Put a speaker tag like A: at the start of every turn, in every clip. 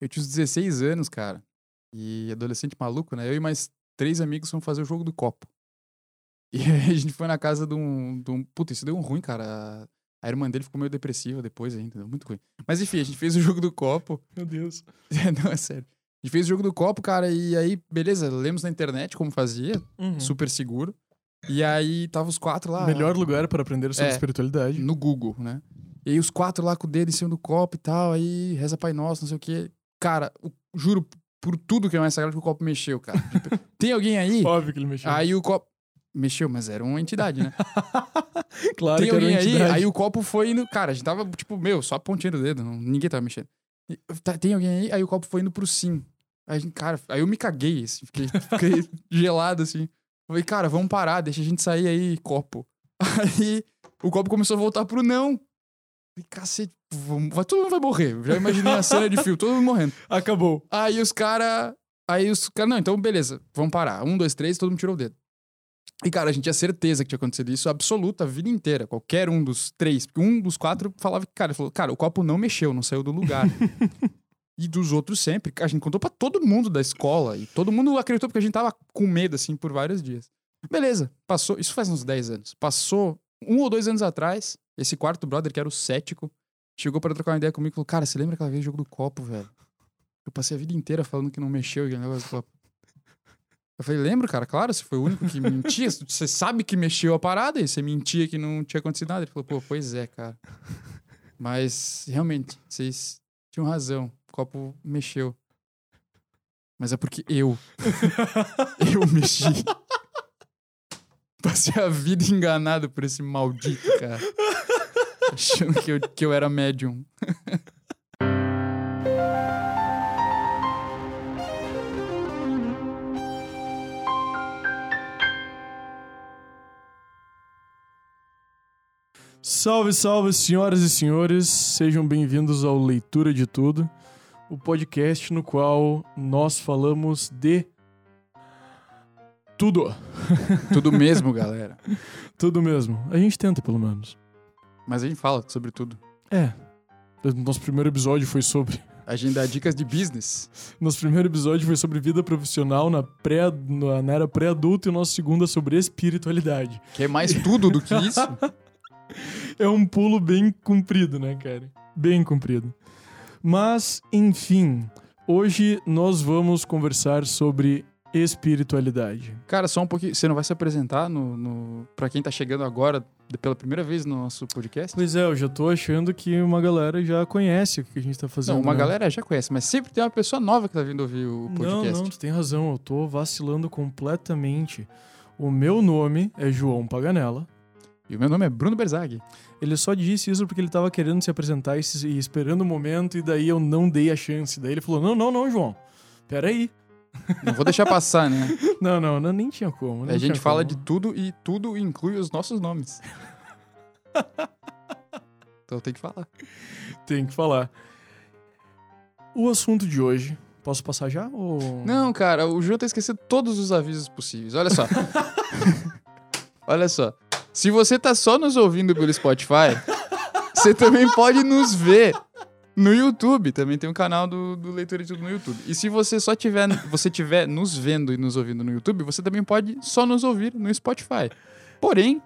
A: Eu tinha uns 16 anos, cara. E adolescente maluco, né? Eu e mais três amigos fomos fazer o jogo do copo. E aí a gente foi na casa de um. De um... Puta, isso deu um ruim, cara. A irmã dele ficou meio depressiva depois ainda, deu muito ruim. Mas enfim, a gente fez o jogo do copo.
B: Meu Deus.
A: Não, é sério. A gente fez o jogo do copo, cara, e aí, beleza, lemos na internet como fazia,
B: Uhum.
A: super seguro. E aí tava os quatro lá.
B: Melhor lugar para aprender sobre
A: É.
B: espiritualidade.
A: no Google, né? E aí os quatro lá com o dedo em cima do copo e tal, aí reza Pai Nosso, não sei o quê. Cara, o- juro por tudo que é mais sagrado que o copo mexeu, cara. Tem alguém aí?
B: Óbvio que ele mexeu.
A: Aí o copo. Mexeu, mas era uma entidade, né?
B: claro
A: Tem
B: que
A: alguém aí?
B: entidade.
A: Aí o copo foi indo. Cara, a gente tava, tipo, meu, só a pontinha do dedo, não- ninguém tava mexendo. E, tá, tem alguém aí? Aí o copo foi indo pro sim. Aí, a gente, cara, aí eu me caguei, assim, fiquei, fiquei gelado, assim. Falei, cara, vamos parar, deixa a gente sair aí, copo. Aí o copo começou a voltar pro não. Falei, cacete, vai, todo mundo vai morrer. Já imaginei a cena de fio, todo mundo morrendo.
B: Acabou.
A: Aí os caras. Aí os caras. Não, então beleza, vamos parar. Um, dois, três, todo mundo tirou o dedo. E, cara, a gente tinha certeza que tinha acontecido isso absoluta a vida inteira. Qualquer um dos três. porque Um dos quatro falava que, cara, falou, cara, o copo não mexeu, não saiu do lugar. e dos outros sempre. A gente contou pra todo mundo da escola. E todo mundo acreditou porque a gente tava com medo, assim, por vários dias. Beleza, passou. Isso faz uns 10 anos. Passou um ou dois anos atrás. Esse quarto brother, que era o cético, chegou pra trocar uma ideia comigo e falou: Cara, você lembra aquela vez do jogo do copo, velho? Eu passei a vida inteira falando que não mexeu e negócio do copo. Eu falei, lembro, cara, claro, você foi o único que mentia. Você sabe que mexeu a parada e você mentia que não tinha acontecido nada. Ele falou, pô, pois é, cara. Mas, realmente, vocês tinham razão. O copo mexeu. Mas é porque eu. eu mexi. Passei a vida enganado por esse maldito, cara. Achando que eu, que eu era médium.
B: Salve, salve, senhoras e senhores. Sejam bem-vindos ao Leitura de Tudo, o podcast no qual nós falamos de tudo.
A: Tudo mesmo, galera.
B: Tudo mesmo. A gente tenta, pelo menos.
A: Mas a gente fala sobre tudo.
B: É. Nosso primeiro episódio foi sobre.
A: A gente dá dicas de business.
B: Nosso primeiro episódio foi sobre vida profissional na, pré, na, na era pré-adulta e o nosso segundo é sobre espiritualidade.
A: Que é mais tudo do que isso.
B: É um pulo bem comprido, né, cara? Bem comprido. Mas, enfim, hoje nós vamos conversar sobre espiritualidade.
A: Cara, só um pouquinho. Você não vai se apresentar no, no... pra quem tá chegando agora pela primeira vez no nosso podcast?
B: Pois é, eu já tô achando que uma galera já conhece o que a gente tá fazendo.
A: Não, uma
B: né?
A: galera já conhece, mas sempre tem uma pessoa nova que tá vindo ouvir o
B: Não,
A: podcast.
B: não, tu tem razão, eu tô vacilando completamente. O meu nome é João Paganella.
A: E o meu nome é Bruno Berzag.
B: Ele só disse isso porque ele tava querendo se apresentar e, se- e esperando o momento, e daí eu não dei a chance. Daí ele falou: Não, não, não, João. Peraí.
A: Não vou deixar passar, né?
B: Não, não, não, nem tinha como. nem
A: a gente fala
B: como.
A: de tudo e tudo inclui os nossos nomes. então tem que falar.
B: Tem que falar. O assunto de hoje. Posso passar já? Ou...
A: Não, cara, o João tá esquecendo todos os avisos possíveis. Olha só. Olha só. Se você tá só nos ouvindo pelo Spotify, você também pode nos ver no YouTube. Também tem um canal do, do Leitura de Tudo no YouTube. E se você só tiver, você tiver nos vendo e nos ouvindo no YouTube, você também pode só nos ouvir no Spotify. Porém,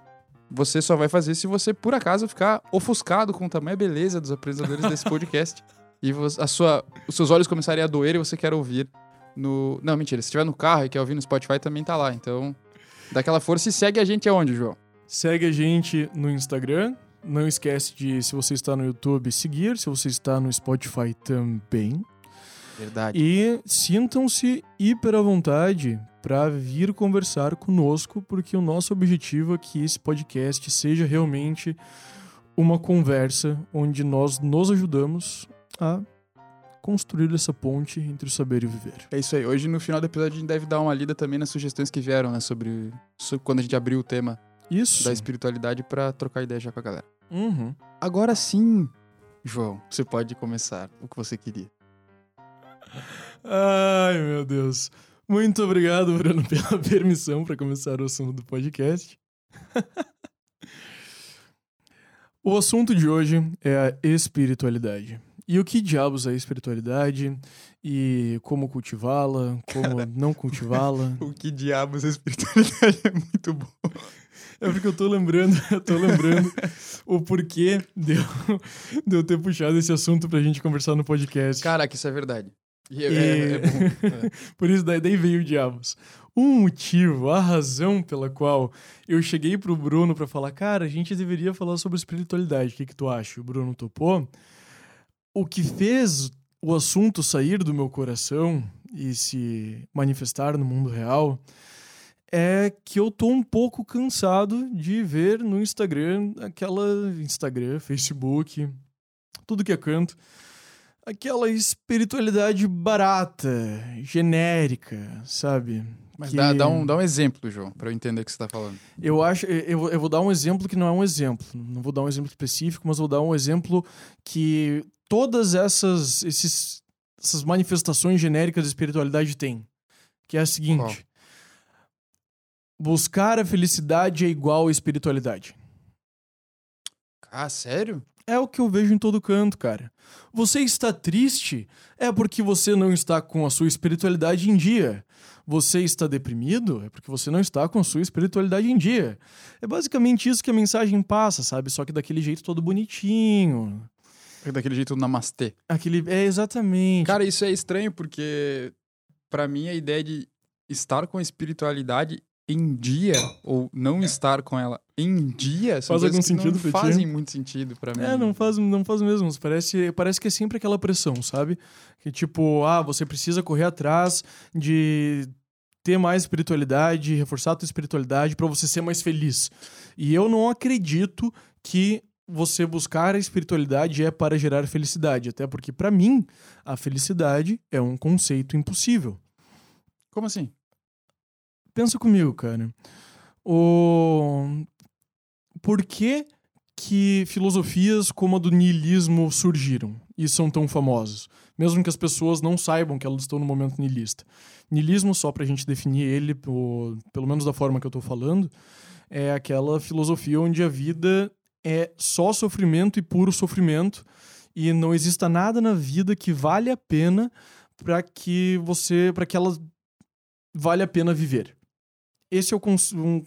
A: você só vai fazer se você, por acaso, ficar ofuscado com o tamanho beleza dos apresentadores desse podcast. E a sua, os seus olhos começarem a doer e você quer ouvir no. Não, mentira. Se estiver no carro e quer ouvir no Spotify, também tá lá. Então, dá aquela força e segue a gente aonde, João?
B: Segue a gente no Instagram. Não esquece de, se você está no YouTube, seguir. Se você está no Spotify também.
A: Verdade.
B: E sintam-se hiper à vontade para vir conversar conosco, porque o nosso objetivo é que esse podcast seja realmente uma conversa onde nós nos ajudamos a construir essa ponte entre o saber e o viver.
A: É isso aí. Hoje, no final do episódio, a gente deve dar uma lida também nas sugestões que vieram, né? Sobre, sobre quando a gente abriu o tema
B: Isso.
A: da espiritualidade pra trocar ideia já com a galera.
B: Uhum.
A: Agora sim, João, você pode começar o que você queria.
B: Ai, meu Deus. Muito obrigado, Bruno, pela permissão para começar o assunto do podcast. o assunto de hoje é a espiritualidade. E o que diabos é espiritualidade? E como cultivá-la? Como não cultivá-la?
A: O que diabos é espiritualidade é muito bom.
B: É porque eu tô lembrando, eu tô lembrando o porquê de eu, de eu ter puxado esse assunto pra gente conversar no podcast.
A: Caraca, isso é verdade. E é, é- é bom. É.
B: Por isso daí, daí veio o diabos. Um motivo, a razão pela qual eu cheguei pro Bruno pra falar, cara, a gente deveria falar sobre espiritualidade. O que que tu acha? O Bruno topou. O que fez o assunto sair do meu coração e se manifestar no mundo real é que eu tô um pouco cansado de ver no Instagram aquela Instagram, Facebook, tudo que é canto, aquela espiritualidade barata, genérica, sabe?
A: Mas
B: Que-
A: dá, dá um, dá um exemplo, João, pra eu entender o que você tá falando.
B: Eu acho, eu, eu vou dar um exemplo que não é um exemplo. Não vou dar um exemplo específico, mas vou dar um exemplo que todas essas, esses, essas manifestações genéricas de espiritualidade têm. Que é a seguinte: buscar a felicidade é igual a espiritualidade.
A: Ah, sério?
B: É o que eu vejo em todo canto, cara. Você está triste é porque você não está com a sua espiritualidade em dia. Você está deprimido é porque você não está com a sua espiritualidade em dia. É basicamente isso que a mensagem passa, sabe? Só que daquele jeito todo bonitinho.
A: Daquele jeito namastê.
B: Aquele. É exatamente.
A: Cara, isso é estranho porque, pra mim, a ideia de estar com a espiritualidade em dia ou não estar com ela em dia são
B: Faz algum
A: que
B: sentido
A: não fazem muito sentido pra mim.
B: É, não faz, não faz mesmo. Parece, parece que é sempre aquela pressão, sabe? Que tipo, ah, você precisa correr atrás de ter mais espiritualidade, reforçar a tua espiritualidade pra você ser mais feliz. E eu não acredito que você buscar a espiritualidade é para gerar felicidade, até porque pra mim a felicidade é um conceito impossível.
A: Como assim?
B: Pensa comigo, cara. O por que que filosofias como a do niilismo surgiram e são tão famosas? Mesmo que as pessoas não saibam que elas estão no momento niilista. Niilismo, só pra gente definir ele, pelo menos da forma que eu tô falando, é aquela filosofia onde a vida é só sofrimento e puro sofrimento e não exista nada na vida que vale a pena para que você, para que ela vale a pena viver. Esse é um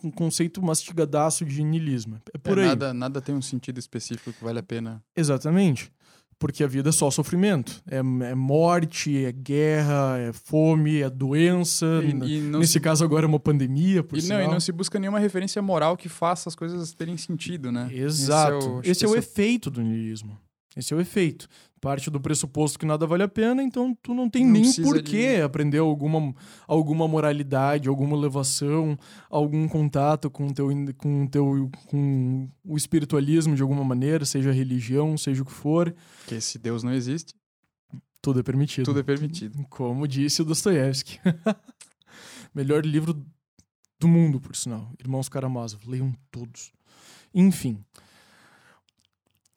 B: um conceito mastigadaço de niilismo. É por
A: É,
B: aí.
A: Nada, nada tem um sentido específico que vale a pena.
B: Exatamente. Porque a vida é só sofrimento. É, é morte, é guerra, é fome, é doença.
A: E, e
B: Nesse
A: se,
B: caso agora é uma pandemia, por
A: e não, e
B: sinal.
A: não se busca nenhuma referência moral que faça as coisas terem sentido, né?
B: Exato.
A: Esse é o,
B: Esse é o efeito do niilismo. Esse é o efeito. Parte do pressuposto que nada vale a pena, então tu não tem
A: Não
B: nem
A: precisa
B: por que aprender alguma, alguma moralidade, alguma elevação, algum contato com o teu, com teu com o espiritualismo de alguma maneira, seja religião, seja o que for,
A: Porque se Deus não existe,
B: tudo é permitido.
A: tudo é permitido.
B: Como disse o Dostoiévski. Melhor livro do mundo, por sinal. Irmãos Karamazov. Leiam todos. Enfim.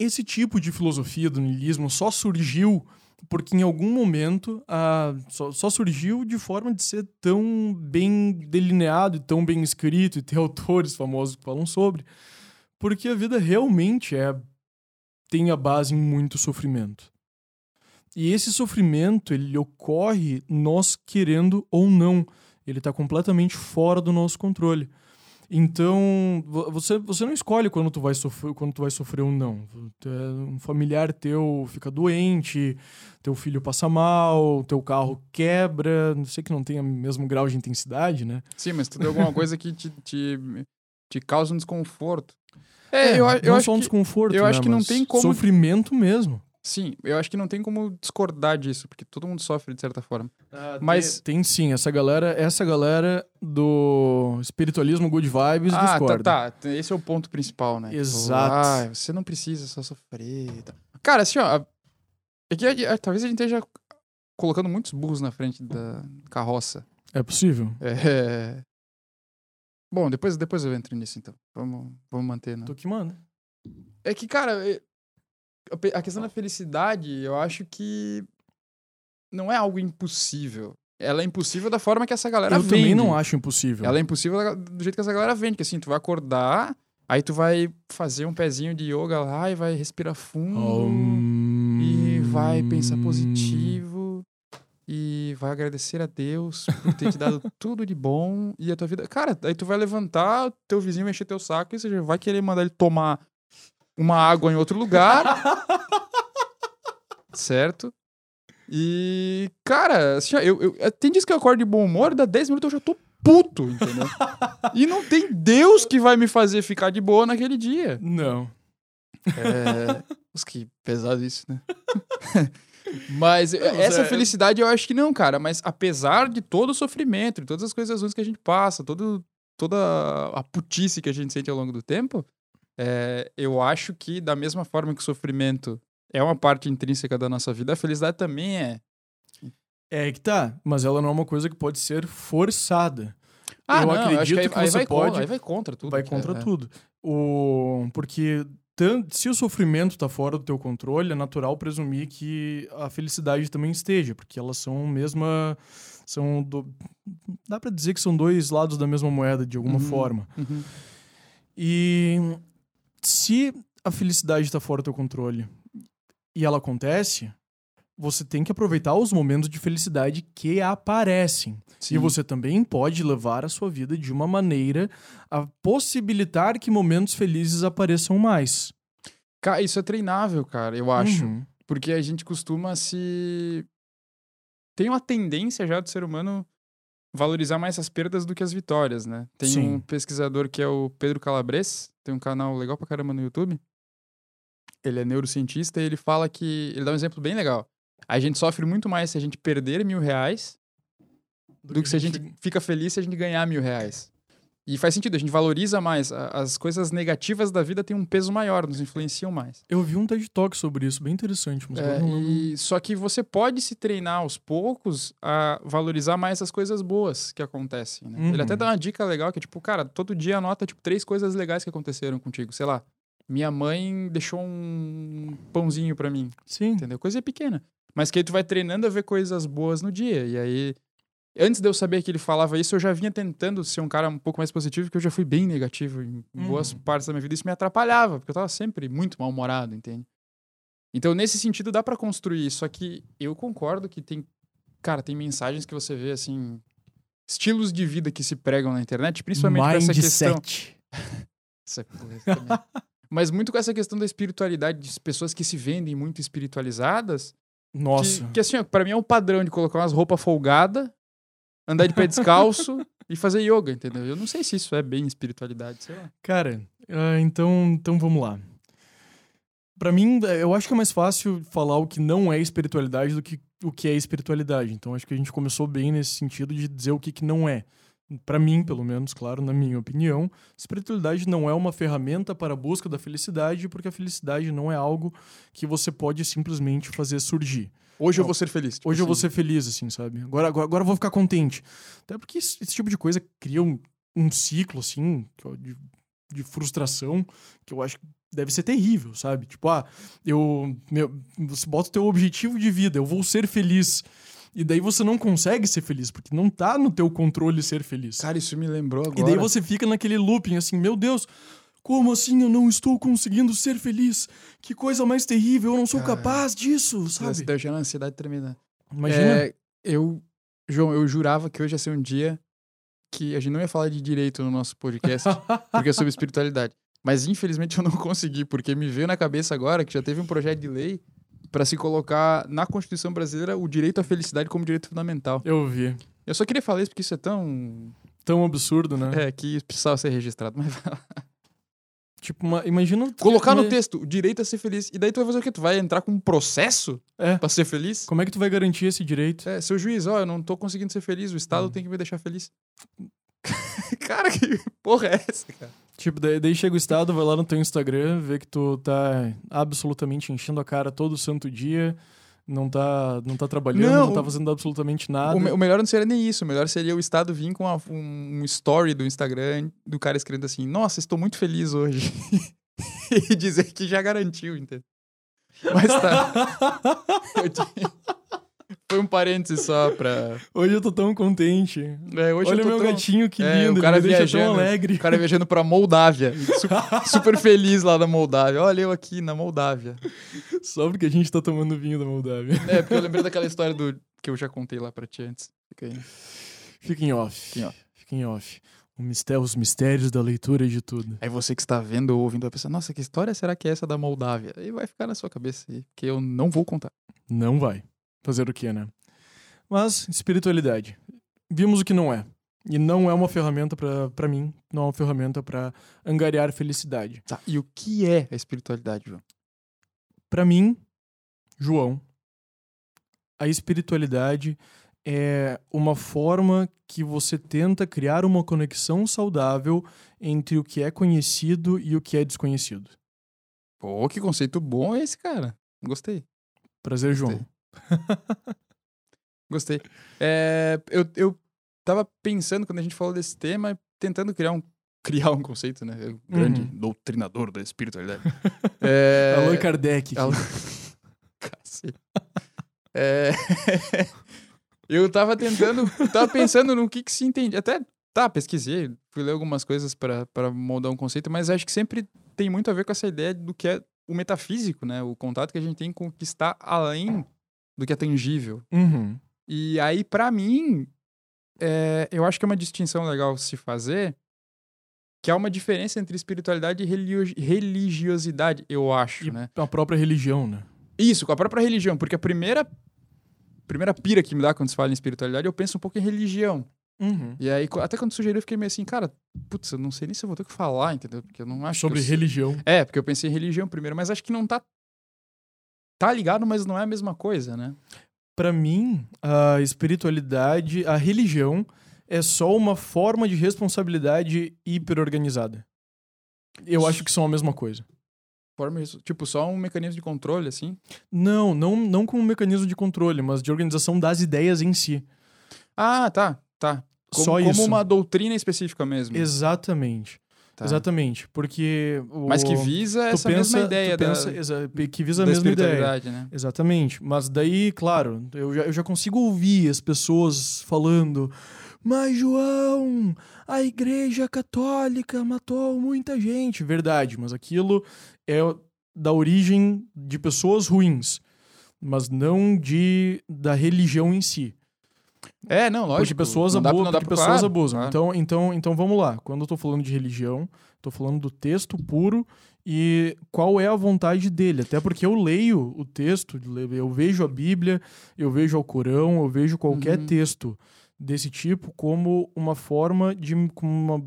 B: Esse tipo de filosofia do niilismo só surgiu porque em algum momento ah, só, só surgiu de forma de ser tão bem delineado e tão bem escrito e ter autores famosos que falam sobre, porque a vida realmente é tem a base em muito sofrimento. E esse sofrimento, ele ocorre nós querendo ou não. Ele está completamente fora do nosso controle. Então, vo- você, você não escolhe quando tu vai sofrer, quando tu vai sofrer ou não. Tu é- Um familiar teu fica doente, teu filho passa mal, teu carro quebra, não sei que não tenha o mesmo grau de intensidade, né?
A: Sim, mas tudo é alguma coisa que te, te, te causa um desconforto. É, eu, a- eu
B: não
A: acho
B: só um
A: que,
B: desconforto,
A: eu
B: né,
A: acho que não tem como-
B: Sofrimento mesmo.
A: Sim, eu acho que não tem como discordar disso, porque todo mundo sofre de certa forma. Mas-
B: tem, tem sim, essa galera, essa galera do espiritualismo good vibes
A: ah,
B: discorda.
A: tá, tá. Esse é o ponto principal, né? Tipo,
B: Exato.
A: ah, você não precisa só sofrer. Cara, assim, ó. É que a- a- talvez a gente esteja colocando muitos burros na frente da carroça.
B: É possível.
A: É... Bom, depois, depois eu entro nisso, então. Vamos, vamos manter, né?
B: Tu que manda.
A: É que, cara, é- a questão da felicidade, eu acho que não é algo impossível. Ela é impossível da forma que essa galera
B: Eu
A: vende.
B: também não acho impossível.
A: Ela é impossível do jeito que essa galera vende, que assim, tu vai acordar, aí tu vai fazer um pezinho de yoga lá e vai respirar fundo
B: Hum,
A: e vai pensar
B: Hum.
A: positivo e vai agradecer a Deus por ter te dado tudo de bom e a tua vida. Cara, aí tu vai levantar, teu vizinho vai encher teu saco e você já vai querer mandar ele tomar uma água em outro lugar. certo? E, cara, assim, eu, eu- tem dias que eu acordo de bom humor, dá 10 minutos eu já tô puto, entendeu? e não tem Deus que vai me fazer ficar de boa naquele dia.
B: Não.
A: É. Nossa, que pesado isso, né? Mas
B: Não,
A: essa
B: é-
A: felicidade eu acho que não, cara. Mas apesar de todo o sofrimento, de todas as coisas ruins que a gente passa, todo, toda a putice que a gente sente ao longo do tempo, é, eu acho que da mesma forma que o sofrimento é uma parte intrínseca da nossa vida, a felicidade também é.
B: É que tá, mas ela não é uma coisa que pode ser forçada.
A: Ah,
B: Eu
A: não,
B: acredito
A: acho que, aí,
B: que
A: aí
B: você
A: vai
B: pode-
A: Contra, vai contra tudo.
B: vai
A: que
B: contra
A: é- é.
B: tudo. O... Porque se o sofrimento tá fora do teu controle, é natural presumir que a felicidade também esteja, porque elas são mesma. São. Do... Dá pra dizer que são dois lados da mesma moeda, de alguma
A: Uhum.
B: forma.
A: Uhum.
B: E se a felicidade está fora do teu controle e ela acontece, você tem que aproveitar os momentos de felicidade que aparecem.
A: Sim.
B: E você também pode levar a sua vida de uma maneira a possibilitar que momentos felizes apareçam mais.
A: Ca- Isso é treinável, cara, eu acho.
B: Uhum.
A: Porque a gente costuma se. Tem uma tendência já do ser humano valorizar mais as perdas do que as vitórias, né? Tem
B: Sim.
A: um pesquisador que é o Pedro Calabres, tem um canal legal pra caramba no YouTube. Ele é neurocientista e ele fala que. Ele dá um exemplo bem legal. A gente sofre muito mais se a gente perder mil reais do que se a gente fica feliz se a gente ganhar mil reais. E faz sentido, a gente valoriza mais. As coisas negativas da vida têm um peso maior, nos influenciam mais.
B: Eu vi um TED Talk sobre isso, bem interessante. Mas
A: É,
B: não
A: e- só que você pode se treinar aos poucos a valorizar mais as coisas boas que acontecem. né? Ele
B: Uhum.
A: até dá uma dica legal que é tipo, cara, todo dia anota tipo três coisas legais que aconteceram contigo. Sei lá, minha mãe deixou um pãozinho pra mim,
B: Sim.
A: entendeu? Coisa pequena. Mas que aí tu vai treinando a ver coisas boas no dia. E aí, antes de eu saber que ele falava isso, eu já vinha tentando ser um cara um pouco mais positivo, porque eu já fui bem negativo em em boas
B: Uhum.
A: partes da minha vida. Isso me atrapalhava, porque eu tava sempre muito mal-humorado, entende? Então, nesse sentido, dá pra construir. Só que eu concordo que tem. Cara, tem mensagens que você vê, assim. Estilos de vida que se pregam na internet, principalmente com essa questão. É também. Mas muito com essa questão da espiritualidade, de pessoas que se vendem muito espiritualizadas.
B: Nossa.
A: Que, que assim, ó, pra mim é um padrão de colocar umas roupas folgadas, andar de pé descalço e fazer yoga, entendeu? Eu não sei se isso é bem espiritualidade, sei lá.
B: Cara, ah, então, então vamos lá. Pra mim, eu acho que é mais fácil falar o que não é espiritualidade do que o que é espiritualidade. Então, acho que a gente começou bem nesse sentido de dizer o que, que não é. Pra mim, pelo menos, claro, na minha opinião, espiritualidade não é uma ferramenta para a busca da felicidade, porque a felicidade não é algo que você pode simplesmente fazer surgir.
A: Hoje eu
B: Não.
A: vou ser feliz. tipo
B: Hoje eu vou
A: assim.
B: ser feliz, assim, sabe? Agora, agora, agora eu vou ficar contente. Até porque esse, esse tipo de coisa cria um, um ciclo, assim, eu- de, de frustração, que eu acho que deve ser terrível, sabe? Tipo, ah, eu. Meu, você bota o teu objetivo de vida, eu vou ser feliz. E daí você não consegue ser feliz, porque não tá no teu controle ser feliz.
A: Cara, isso me lembrou agora.
B: E daí você fica naquele looping assim, meu Deus, como assim eu não estou conseguindo ser feliz? Que coisa mais terrível, eu não sou
A: Cara,
B: capaz disso,
A: Isso
B: sabe?
A: deve gerar uma ansiedade tremenda.
B: Imagina.
A: É, eu, João, eu jurava que hoje ia ser um dia que a gente não ia falar de direito no nosso podcast, porque é sobre espiritualidade. Mas infelizmente eu não consegui, porque me veio na cabeça agora que já teve um projeto de lei para se colocar na Constituição brasileira o direito à felicidade como direito fundamental.
B: Eu vi.
A: Eu só queria falar isso porque isso é tão.
B: Tão absurdo, né?
A: É, que precisava ser registrado. Mas vai lá.
B: Tipo, uma- imagina.
A: Colocar no texto o direito a ser feliz. E daí tu vai fazer o quê? Tu vai entrar com um proceço
B: É.
A: pra ser feliz?
B: Como é que tu vai garantir esse direito?
A: É, seu juiz, ó, eu não tô conseguindo ser feliz, o Estado
B: Hum.
A: tem que me deixar feliz. cara, que porra é essa, cara?
B: Tipo, daí, daí chega o Estado, vai lá no teu Instagram, vê que tu tá absolutamente enchendo a cara todo santo dia, não tá, não tá trabalhando,
A: Não,
B: não, tá fazendo absolutamente nada.
A: O, o melhor não seria nem isso, o melhor seria o Estado vir com uma- um, um story do Instagram do cara escrevendo assim: Nossa, estou muito feliz hoje. e dizer que já garantiu, entendeu? Mas tá. Eu Foi um parênteses só pra.
B: Hoje eu tô tão contente.
A: É, hoje
B: Olha meu
A: tão-
B: gatinho, que
A: É, o
B: lindo,
A: cara
B: ele me deixa tão
A: viajando.
B: alegre.
A: O cara viajando pra Moldávia. Su- Super feliz lá na Moldávia. Olha eu aqui na Moldávia.
B: Só porque a gente tá tomando vinho da Moldávia.
A: É, porque eu lembrei daquela história do que eu já contei lá pra ti antes. Fica aí.
B: Fica em off.
A: Fica em off.
B: Fica em off. O mistério, os mistérios da leitura de tudo.
A: Aí você que está vendo ou ouvindo vai pensar, nossa, que história será que é essa da Moldávia? Aí vai ficar na sua cabeça aí, que eu não vou contar.
B: Não vai. Fazer o quê, né? Mas, espiritualidade. Vimos o que não é. E não é uma ferramenta pra pra mim, não é uma ferramenta pra angariar felicidade.
A: Tá, e o que é a espiritualidade, João?
B: Pra mim, João, a espiritualidade é uma forma que você tenta criar uma conexão saudável entre o que é conhecido e o que é desconhecido.
A: Pô, que conceito bom é esse, cara. Gostei.
B: Prazer, João.
A: Gostei. É, eu, eu tava pensando, quando a gente falou desse tema, tentando criar um, criar um conceito, né? O grande
B: Uhum.
A: doutrinador da espiritualidade. é...
B: Allan Kardec.
A: Allan- Cacete. É... eu tava tentando, tava pensando no que que se entende. Até, tá, pesquisei, fui ler algumas coisas pra moldar um conceito, mas acho que sempre tem muito a ver com essa ideia do que é o metafísico, né? O contato que a gente tem com o que está além do que é tangível.
B: Uhum.
A: E aí, pra mim, é, eu acho que é uma distinção legal se fazer, que há uma diferença entre espiritualidade e religiosidade, eu acho,
B: E
A: né?
B: a própria religião, né?
A: Isso, com a própria religião, porque a primeira primeira pira que me dá quando se fala em espiritualidade, eu penso um pouco em religião.
B: Uhum.
A: E aí, até quando sugeriu, eu fiquei meio assim, cara, putz, eu não sei nem se eu vou ter o que falar, entendeu? Porque eu não acho
B: Sobre
A: eu...
B: religião.
A: É, porque eu pensei em religião primeiro, mas acho que não tá tá ligado, mas não é a mesma coisa, né?
B: Pra mim, a espiritualidade, a religião é só uma forma de responsabilidade hiperorganizada. Eu acho que são a mesma coisa.
A: Forma isso, tipo, só um mecanismo de controle assim.
B: Não, não, não como um mecanismo de controle, mas de organização das ideias em si.
A: Ah, tá, tá. Como,
B: Só
A: como
B: isso.
A: uma doutrina específica mesmo.
B: Exatamente.
A: Tá.
B: Exatamente. Porque. O...
A: Mas que visa essa
B: pensa,
A: mesma ideia
B: pensa,
A: da,
B: que visa a mesma ideia.
A: né?
B: Exatamente. Mas daí, claro, eu já, eu já consigo ouvir as pessoas falando. Mas, João, a igreja católica matou muita gente. Verdade, mas aquilo é da origem de pessoas ruins, mas não de da religião em si.
A: É, não, lógico.
B: Porque pessoas,
A: não dá,
B: abu
A: não dá pra-
B: pessoas
A: claro,
B: abusam.
A: claro.
B: Então, então, então vamos lá. Quando eu tô falando de religião, tô falando do texto puro e qual é a vontade dele. Até porque eu leio o texto, eu vejo a Bíblia, eu vejo o Corão, eu vejo qualquer
A: Uhum.
B: texto desse tipo como uma forma de como uma,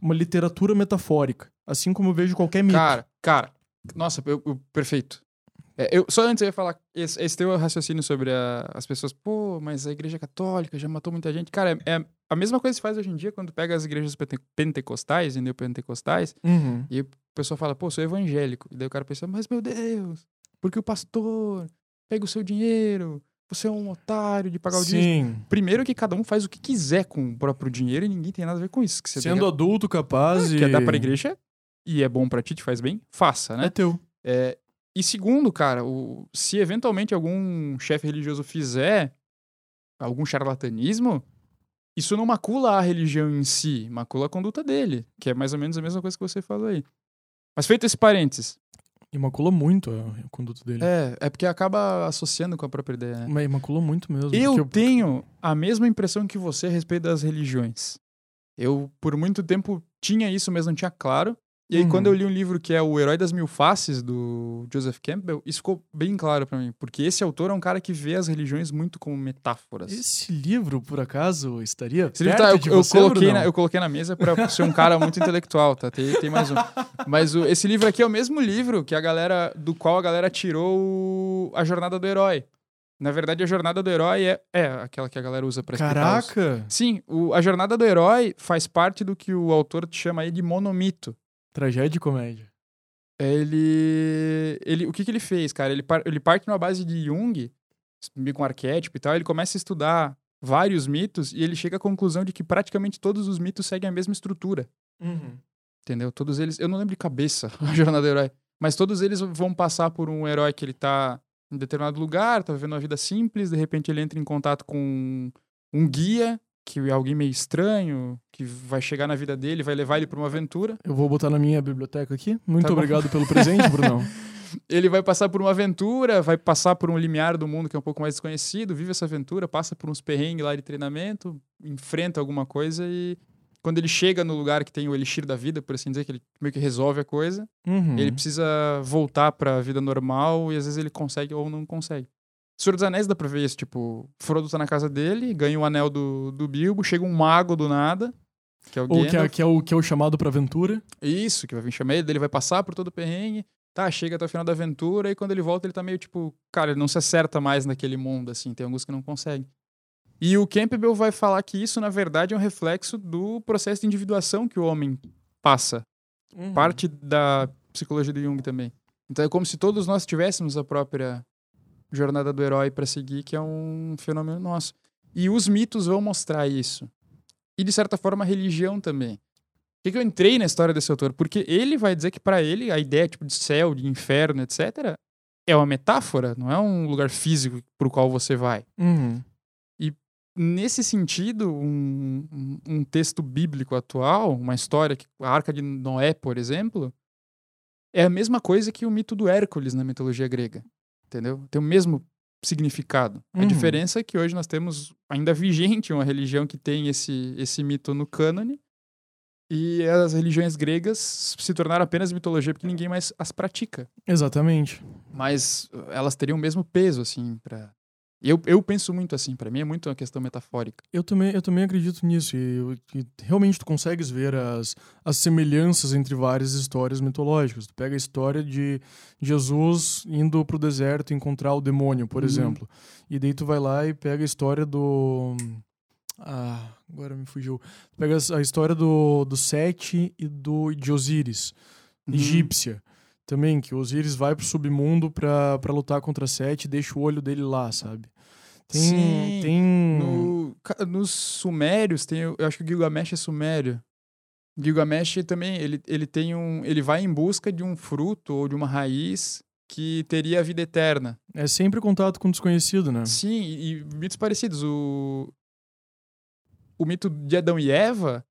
B: uma literatura metafórica. Assim como eu vejo qualquer mito.
A: Cara, cara, nossa, eu- eu- perfeito. É, eu, só antes eu ia falar, esse, esse teu raciocínio sobre a- as pessoas, pô, mas a igreja católica já matou muita gente. Cara, é, é a mesma coisa que se faz hoje em dia quando pega as igrejas pente- pentecostais e neopentecostais,
B: Uhum.
A: e o pessoal fala, pô, sou evangélico. E daí o cara pensa, mas meu Deus, porque o pastor pega o seu dinheiro, você é um otário de pagar o.
B: Sim.
A: Primeiro que cada um faz o que quiser com o próprio dinheiro e ninguém tem nada a ver com isso. Que
B: Sendo
A: tem
B: adulto, capaz
A: que,
B: e...
A: quer dar pra igreja e é bom pra ti, te faz bem, faça, né?
B: É teu.
A: É, e segundo, cara, o- se eventualmente algum chefe religioso fizer algum charlatanismo, isso não macula a religião em si, macula a conduta dele, que é mais ou menos a mesma coisa que você falou aí. Mas feito esse parênteses,
B: E macula muito a, conduta dele.
A: é, é porque acaba associando com a própria ideia. né?
B: Mas macula muito mesmo.
A: Eu
B: porque
A: tenho a mesma impressão que você a respeito das religiões. Eu, por muito tempo, tinha isso, mas não tinha claro. E aí,
B: Uhum.
A: quando eu li um livro que é O Herói das Mil Faces, do Joseph Campbell, isso ficou bem claro pra mim. Porque esse autor é um cara que vê as religiões muito como metáforas.
B: Esse livro, por acaso, estaria
A: Esse livro tá, eu, eu
B: você,
A: coloquei na, eu coloquei na mesa pra ser um cara muito intelectual, tá? Tem, tem mais um. Mas o- esse livro aqui é o mesmo livro que a galera, do qual a galera tirou o- a jornada do herói. Na verdade, a jornada do herói é, é aquela que a galera usa pra explicar os-
B: Caraca!
A: Sim, o- a jornada do herói faz parte do que o autor chama aí de monomito.
B: Tragédia e comédia.
A: Ele, ele, o que que ele fez, cara? Ele, par- ele parte numa base de Jung, meio com arquétipo e tal. Ele começa a estudar vários mitos e ele chega à conclusão de que praticamente todos os mitos seguem a mesma estrutura, entendeu? Todos eles, eu não lembro de cabeça a jornada do herói, mas todos eles vão passar por um herói que ele tá em determinado lugar, tá vivendo uma vida simples, de repente ele entra em contato com um guia, que é alguém meio estranho, que vai chegar na vida dele, vai levar ele pra uma aventura.
B: Eu vou botar na minha biblioteca aqui. Muito
A: Tá
B: obrigado pelo presente, Brunão.
A: ele vai passar por uma aventura, vai passar por um limiar do mundo que é um pouco mais desconhecido, vive essa aventura, passa por uns perrengues lá de treinamento, enfrenta alguma coisa e quando ele chega no lugar que tem o elixir da vida, por assim dizer, que ele meio que resolve a coisa,
B: Uhum.
A: ele precisa voltar pra vida normal e às vezes ele consegue ou não consegue. Senhor dos Anéis dá pra ver isso, tipo, Frodo tá na casa dele, ganha o anel do, do Bilbo, chega um mago do nada, que é o
B: Ou que é, que, é o, que é o chamado pra aventura.
A: Isso, que vai vir chamar ele, ele vai passar por todo o perrengue, tá, chega até o final da aventura e quando ele volta ele tá meio tipo, cara, ele não se acerta mais naquele mundo, assim, tem alguns que não conseguem. E o Campbell vai falar que isso, na verdade, é um reflexo do processo de individuação que o homem passa,
B: Uhum.
A: parte da psicologia de Jung também. Então é como se todos nós tivéssemos a própria jornada do herói para seguir, que é um fenômeno nosso. E os mitos vão mostrar isso. E de certa forma a religião também. Por que, que eu entrei na história desse autor? Porque ele vai dizer que para ele a ideia tipo de céu, de inferno, etc, é uma metáfora, não é um lugar físico pro qual você vai
B: Uhum.
A: nesse sentido, um, um- um texto bíblico atual, uma história, que, a Arca de Noé, por exemplo, é a mesma coisa que o mito do Hércules na mitologia grega. Entendeu? Tem o mesmo significado. A
B: Uhum.
A: diferença é que hoje nós temos ainda vigente uma religião que tem esse, esse mito no cânone. E as religiões gregas se tornaram apenas mitologia porque ninguém mais as pratica.
B: Exatamente.
A: Mas uh, elas teriam o mesmo peso, assim, para eu, eu penso muito assim, para mim é muito uma questão metafórica.
B: Eu também, eu também acredito nisso. E, eu- e realmente tu consegues ver as, as semelhanças entre várias histórias mitológicas. Tu pega a história de Jesus indo pro deserto encontrar o demônio, por
A: Uhum.
B: exemplo. E daí tu vai lá e pega a história do. Ah, agora me fugiu. Tu pega a história do, do Sete e do de Osíris,
A: Uhum.
B: egípcia. Também, que Osíris vai pro submundo pra, pra lutar contra Sete e deixa o olho dele lá, sabe? Tem.
A: Sim,
B: tem...
A: No, nos sumérios tem, o- eu acho que o Gilgamesh é sumério. Gilgamesh também, ele, ele tem um, ele vai em busca de um fruto ou de uma raiz que teria a vida eterna.
B: É sempre contato com o desconhecido, né?
A: Sim, e, e mitos parecidos. O, o mito de Adão e Eva,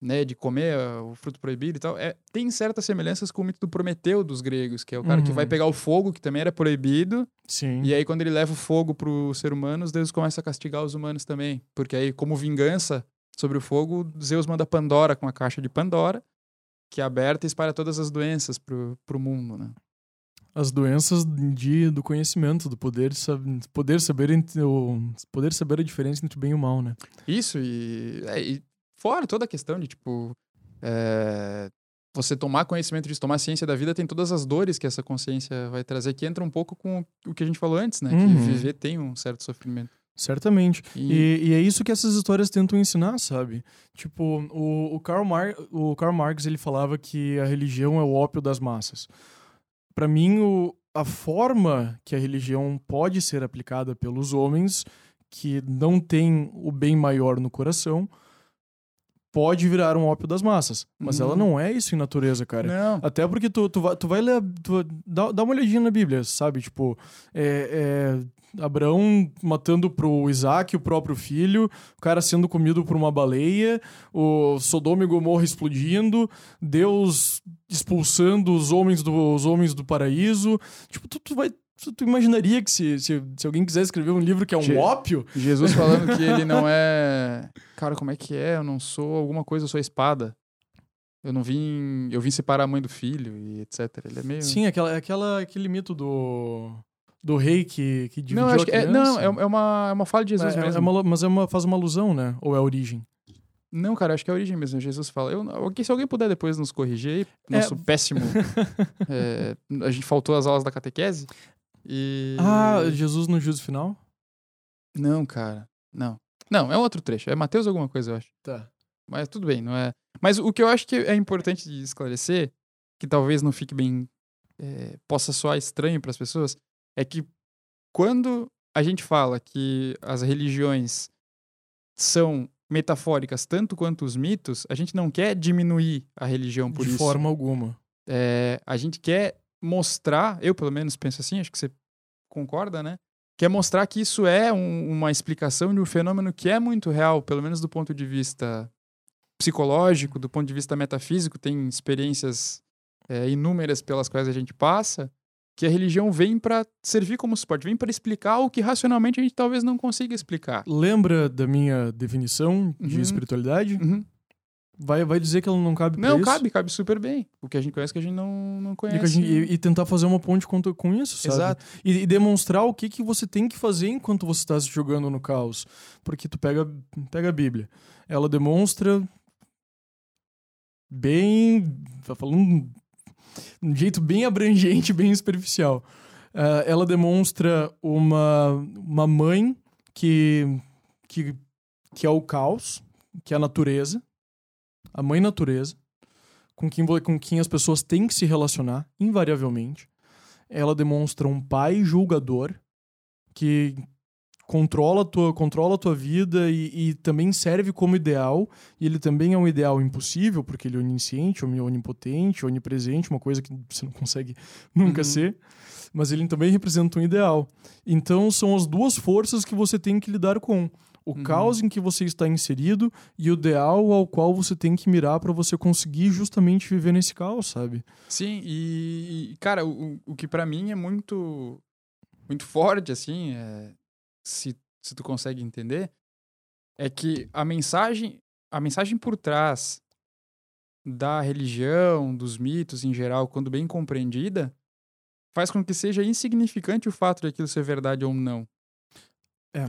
A: né, de comer ah, o fruto proibido e tal, é, tem certas semelhanças com o mito do Prometeu dos gregos, que é o cara que
B: Uhum.
A: vai pegar o fogo, que também era proibido,
B: Sim.
A: e aí, quando ele leva o fogo pro ser humanos, Deus começa a castigar os humanos também. Porque aí, como vingança sobre o fogo, Zeus manda Pandora com a caixa de Pandora, que é aberta e espalha todas as doenças pro, pro mundo, né?
B: As doenças de, do conhecimento, do poder, poder, saber, entre o, poder saber a diferença entre o bem e o mal, né?
A: Isso, e, é, e fora toda a questão de, tipo, é, você tomar conhecimento disso, tomar ciência da vida, tem todas as dores que essa consciência vai trazer, que entra um pouco com o que a gente falou antes, né? Que
B: Uhum.
A: viver tem um certo sofrimento.
B: Certamente.
A: E,
B: E, e é isso que essas histórias tentam ensinar, sabe? Tipo, o, o, Karl Mar o Karl Marx ele falava que a religião é o ópio das massas. Para mim, o, a forma que a religião pode ser aplicada pelos homens que não têm o bem maior no coração pode virar um ópio das massas. Mas ela
A: Uhum.
B: não é isso em natureza, cara.
A: não,
B: Até porque tu, tu, vai, tu vai ler. Tu, dá, dá uma olhadinha na Bíblia, sabe? Tipo, é, é, Abraão matando pro Isaac o próprio filho, o cara sendo comido por uma baleia, o Sodoma e Gomorra explodindo, Deus expulsando os homens do, os homens do paraíso. Tipo, tu, tu vai. Tu, tu imaginaria que se, se, se alguém quiser escrever um livro que é um
A: Che-
B: ópio,
A: Jesus falando que ele não é. Cara, como é que é? Eu não sou alguma coisa, eu sou a espada. Eu não vim. Eu vim separar a mãe do filho e etc. Ele é meio.
B: sim, aquela, aquela, aquele mito do, do rei que, que dividiu
A: Não, acho
B: a
A: que é, não, é, é uma, é uma fala de Jesus
B: É- é
A: mesmo.
B: uma- mas é uma, faz uma alusão, né? Ou é a origem?
A: Não, cara, acho que é a origem mesmo. Jesus fala. Eu, se alguém puder depois nos corrigir
B: É.
A: nosso péssimo. é, a gente faltou as aulas da catequese. E.
B: Ah, Jesus no juízo final?
A: Não, cara. Não. Não, é um outro trecho. É Mateus alguma coisa, eu acho.
B: Tá.
A: Mas tudo bem, não é. Mas o que eu acho que é importante de esclarecer, que talvez não fique bem. é, possa soar estranho para as pessoas, é que quando a gente fala que as religiões são metafóricas tanto quanto os mitos, a gente não quer diminuir a religião por
B: de
A: isso.
B: forma alguma.
A: É, a gente quer mostrar, eu pelo menos penso assim, acho que você concorda, né? Quer mostrar que isso é um- uma explicação de um fenômeno que é muito real, pelo menos do ponto de vista psicológico, do ponto de vista metafísico, tem experiências é, inúmeras pelas quais a gente passa, que a religião vem pra servir como suporte, vem pra explicar o que racionalmente a gente talvez não consiga explicar.
B: Lembra da minha definição de
A: Uhum.
B: espiritualidade?
A: Uhum.
B: Vai, vai dizer que ela não cabe
A: Não, cabe, cabe super bem. O que a gente conhece que a gente não, não
B: E,
A: conhece.
B: a gente- e- e tentar fazer uma ponte com, com isso, sabe?
A: Exato.
B: E, e demonstrar o que, que você tem que fazer enquanto você está se jogando no caos. Porque tu pega, pega a Bíblia. Ela demonstra bem. Tá falando de um jeito bem abrangente, bem superficial. Ah, ela demonstra uma, uma mãe que, que, que é o caos, que é a natureza, a mãe natureza, com quem, com quem as pessoas têm que se relacionar, invariavelmente. Ela demonstra um pai julgador que controla a tua, controla a tua vida e, e também serve como ideal. E ele também é um ideal impossível, porque ele é onisciente, oni- onipotente, onipresente, uma coisa que você não consegue nunca
A: Uhum.
B: ser. Mas ele também representa um ideal. Então são as duas forças que você tem que lidar com. O
A: Uhum.
B: caos em que você está inserido e o ideal ao qual você tem que mirar para você conseguir justamente viver nesse caos, sabe?
A: Sim, e, cara, o, o que pra mim é muito muito forte, assim, é, se, se tu consegue entender, é que a mensagem, a mensagem por trás da religião, dos mitos em geral, quando bem compreendida, faz com que seja insignificante o fato de aquilo ser verdade ou não.
B: É.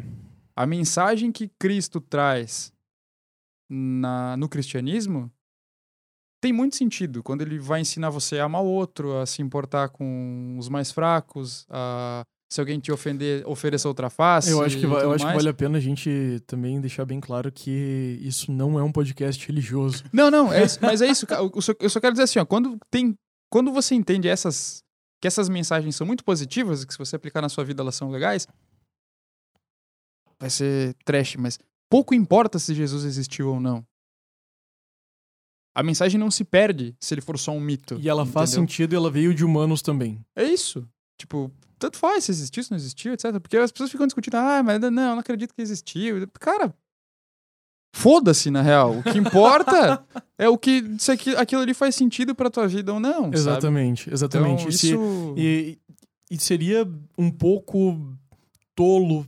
A: A mensagem que Cristo traz na, no cristianismo tem muito sentido quando ele vai ensinar você a amar o outro, a se importar com os mais fracos, a se alguém te ofender, ofereça outra face.
B: Eu acho que, eu acho que vale a pena a gente também deixar bem claro que isso não é um podcast religioso.
A: Não, não, é isso- mas é isso. ca- Eu só, eu só quero dizer assim, ó, quando tem, quando você entende essas que essas mensagens são muito positivas, que se você aplicar na sua vida elas são legais, vai ser trash, mas pouco importa se Jesus existiu ou não. A mensagem não se perde se ele for só um mito.
B: E ela faz
A: entendeu?
B: sentido e ela veio de humanos também.
A: É isso. Tipo, tanto faz se existiu, se não existiu, etc. Porque as pessoas ficam discutindo, ah, mas não, eu não acredito que existiu. Cara, foda-se, na real. O que importa é o que se aqui- aquilo ali faz sentido pra tua vida ou não. sabe?
B: Exatamente, exatamente.
A: Então,
B: E se-
A: isso...
B: E, e seria um pouco tolo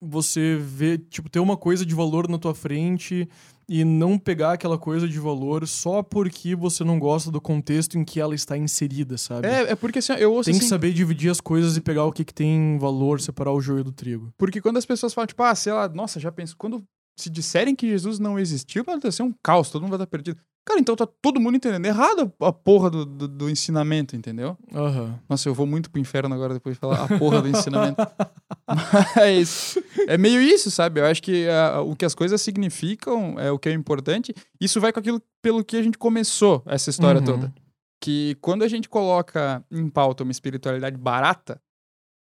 B: você ver, tipo, ter uma coisa de valor na tua frente e não pegar aquela coisa de valor só porque você não gosta do contexto em que ela está inserida, sabe?
A: É, é porque assim, eu ouço
B: Tem que
A: assim,
B: saber dividir as coisas e pegar o que, que tem valor, separar o joio do trigo.
A: porque quando as pessoas falam, tipo, ah, sei lá, nossa, já penso, quando se disserem que Jesus não existiu, vai ser um caos, todo mundo vai estar perdido. Cara, então tá todo mundo entendendo errado a porra do, do, do ensinamento, entendeu?
B: Aham.
A: Nossa, eu vou muito pro inferno agora depois de falar a porra do ensinamento. Mas é meio isso, sabe? Eu acho que ah, o que as coisas significam é o que é importante. Isso vai com aquilo pelo que a gente começou essa história
B: Uhum.
A: toda. Que quando a gente coloca em pauta uma espiritualidade barata,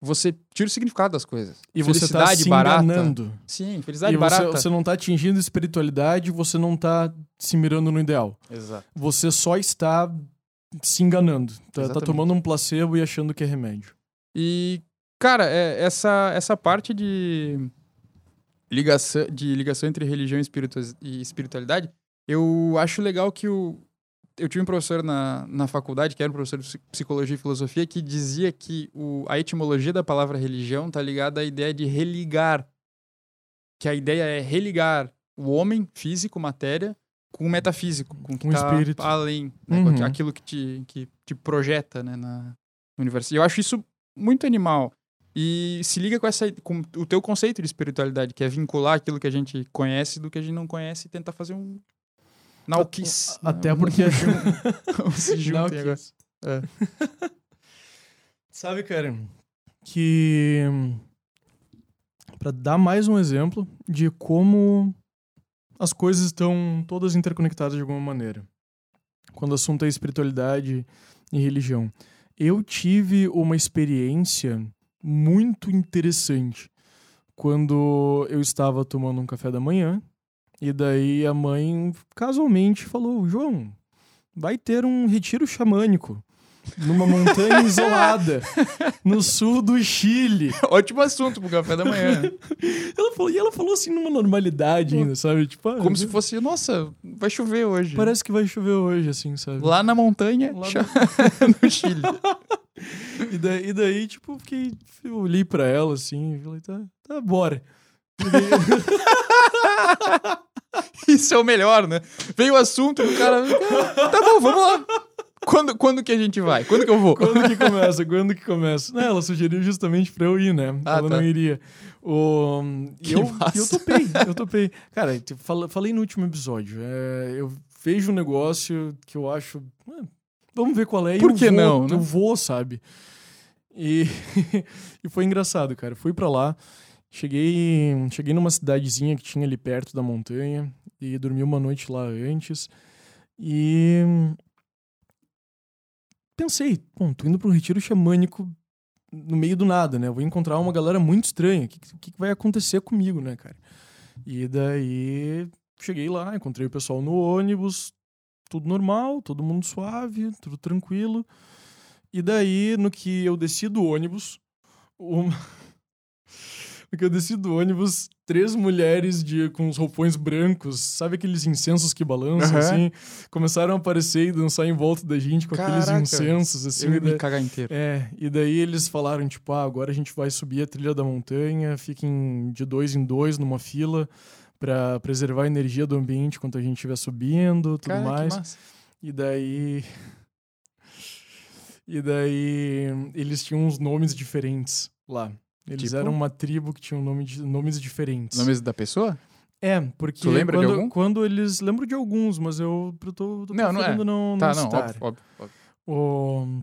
A: você tira o significado das coisas.
B: E você tá
A: Felicidade
B: se
A: barata.
B: enganando.
A: Sim, felicidade
B: E você,
A: barata.
B: você não tá atingindo espiritualidade, você não tá se mirando no ideal.
A: Exato.
B: Você só está se enganando. Tá, tá tomando um placebo e achando que é remédio.
A: E, cara, é, essa, essa parte de ligação, de ligação entre religião e espiritualidade, eu acho legal que o. Eu tive um professor na, na faculdade, que era um professor de psi- psicologia e filosofia, que dizia que o, a etimologia da palavra religião tá ligada à ideia de religar. Que a ideia é religar o homem, físico, matéria, com o metafísico, com o que
B: Com o
A: tá
B: espírito.
A: além, né, com
B: Uhum.
A: aquilo que te, que te projeta né, na, no universo. E eu acho isso muito animal. E se liga com, essa, com o teu conceito de espiritualidade, que é vincular aquilo que a gente conhece do que a gente não conhece e tentar fazer um nauquice.
B: Até
A: né? Um
B: porque.
A: jun- se juntem agora. É.
B: Sabe, cara, que. Pra dar mais um exemplo de como as coisas estão todas interconectadas de alguma maneira. Quando o assunto é espiritualidade e religião. Eu tive uma experiência muito interessante quando eu estava tomando um café da manhã e daí a mãe casualmente falou: João, vai ter um retiro xamânico numa montanha isolada, no sul do Chile.
A: Ótimo assunto pro café da manhã.
B: Ela falou, e ela falou assim numa normalidade ainda, sabe? Tipo, ah,
A: Como se fosse, nossa, vai chover hoje.
B: Parece que vai chover hoje, assim, sabe?
A: Lá na montanha,
B: Lá
A: cho- no Chile.
B: E daí, e daí, tipo, fiquei. Eu olhei pra ela assim e falei, tá, tá, bora.
A: Isso é o melhor, né? Veio o assunto o cara. "Ah, Tá bom, vamos lá. Quando, quando que a gente vai? Quando que eu vou?
B: Quando que começa? Quando que começa? Não, ela sugeriu justamente pra eu ir, né?
A: Ah,
B: ela
A: tá.
B: não iria. O... E eu,
A: massa.
B: eu topei, eu topei. Cara, eu falei no último episódio. é, eu vejo um negócio que eu acho. "Ah, vamos ver qual é.
A: Por
B: eu
A: que
B: vou,
A: não, né?
B: Eu vou, sabe? E, e foi engraçado, cara. Fui pra lá. Cheguei, cheguei numa cidadezinha que tinha ali perto da montanha e dormi uma noite lá antes. E pensei, bom, tô indo pra um retiro xamânico no meio do nada, né? Vou encontrar uma galera muito estranha. O que, que, que vai acontecer comigo, né, cara? E daí cheguei lá, encontrei o pessoal no ônibus, tudo normal, todo mundo suave, tudo tranquilo. E daí, no que eu desci do ônibus, uma... no que eu desci do ônibus, três mulheres de, com os roupões brancos, sabe aqueles incensos que balançam,
A: Aham.
B: assim? Começaram a aparecer e dançar em volta da gente com aqueles
A: Caraca.
B: incensos, assim.
A: Eu ia
B: e
A: me cagar inteiro.
B: é, e daí eles falaram, tipo, ah, agora a gente vai subir a trilha da montanha, fiquem de dois em dois numa fila pra preservar a energia do ambiente enquanto a gente estiver subindo, tudo
A: Cara, que
B: mais. E daí. E daí eles tinham uns nomes diferentes lá. Eles
A: Tipo?
B: eram uma tribo que tinha um nome de, nomes diferentes.
A: Nomes da pessoa?
B: É, porque
A: Tu lembra de
B: quando,
A: algum?
B: quando eles. Lembro de alguns, mas eu, eu tô, tô
A: Não, não é.
B: não,
A: Tá, não, óbvio, óbvio, óbvio.
B: O-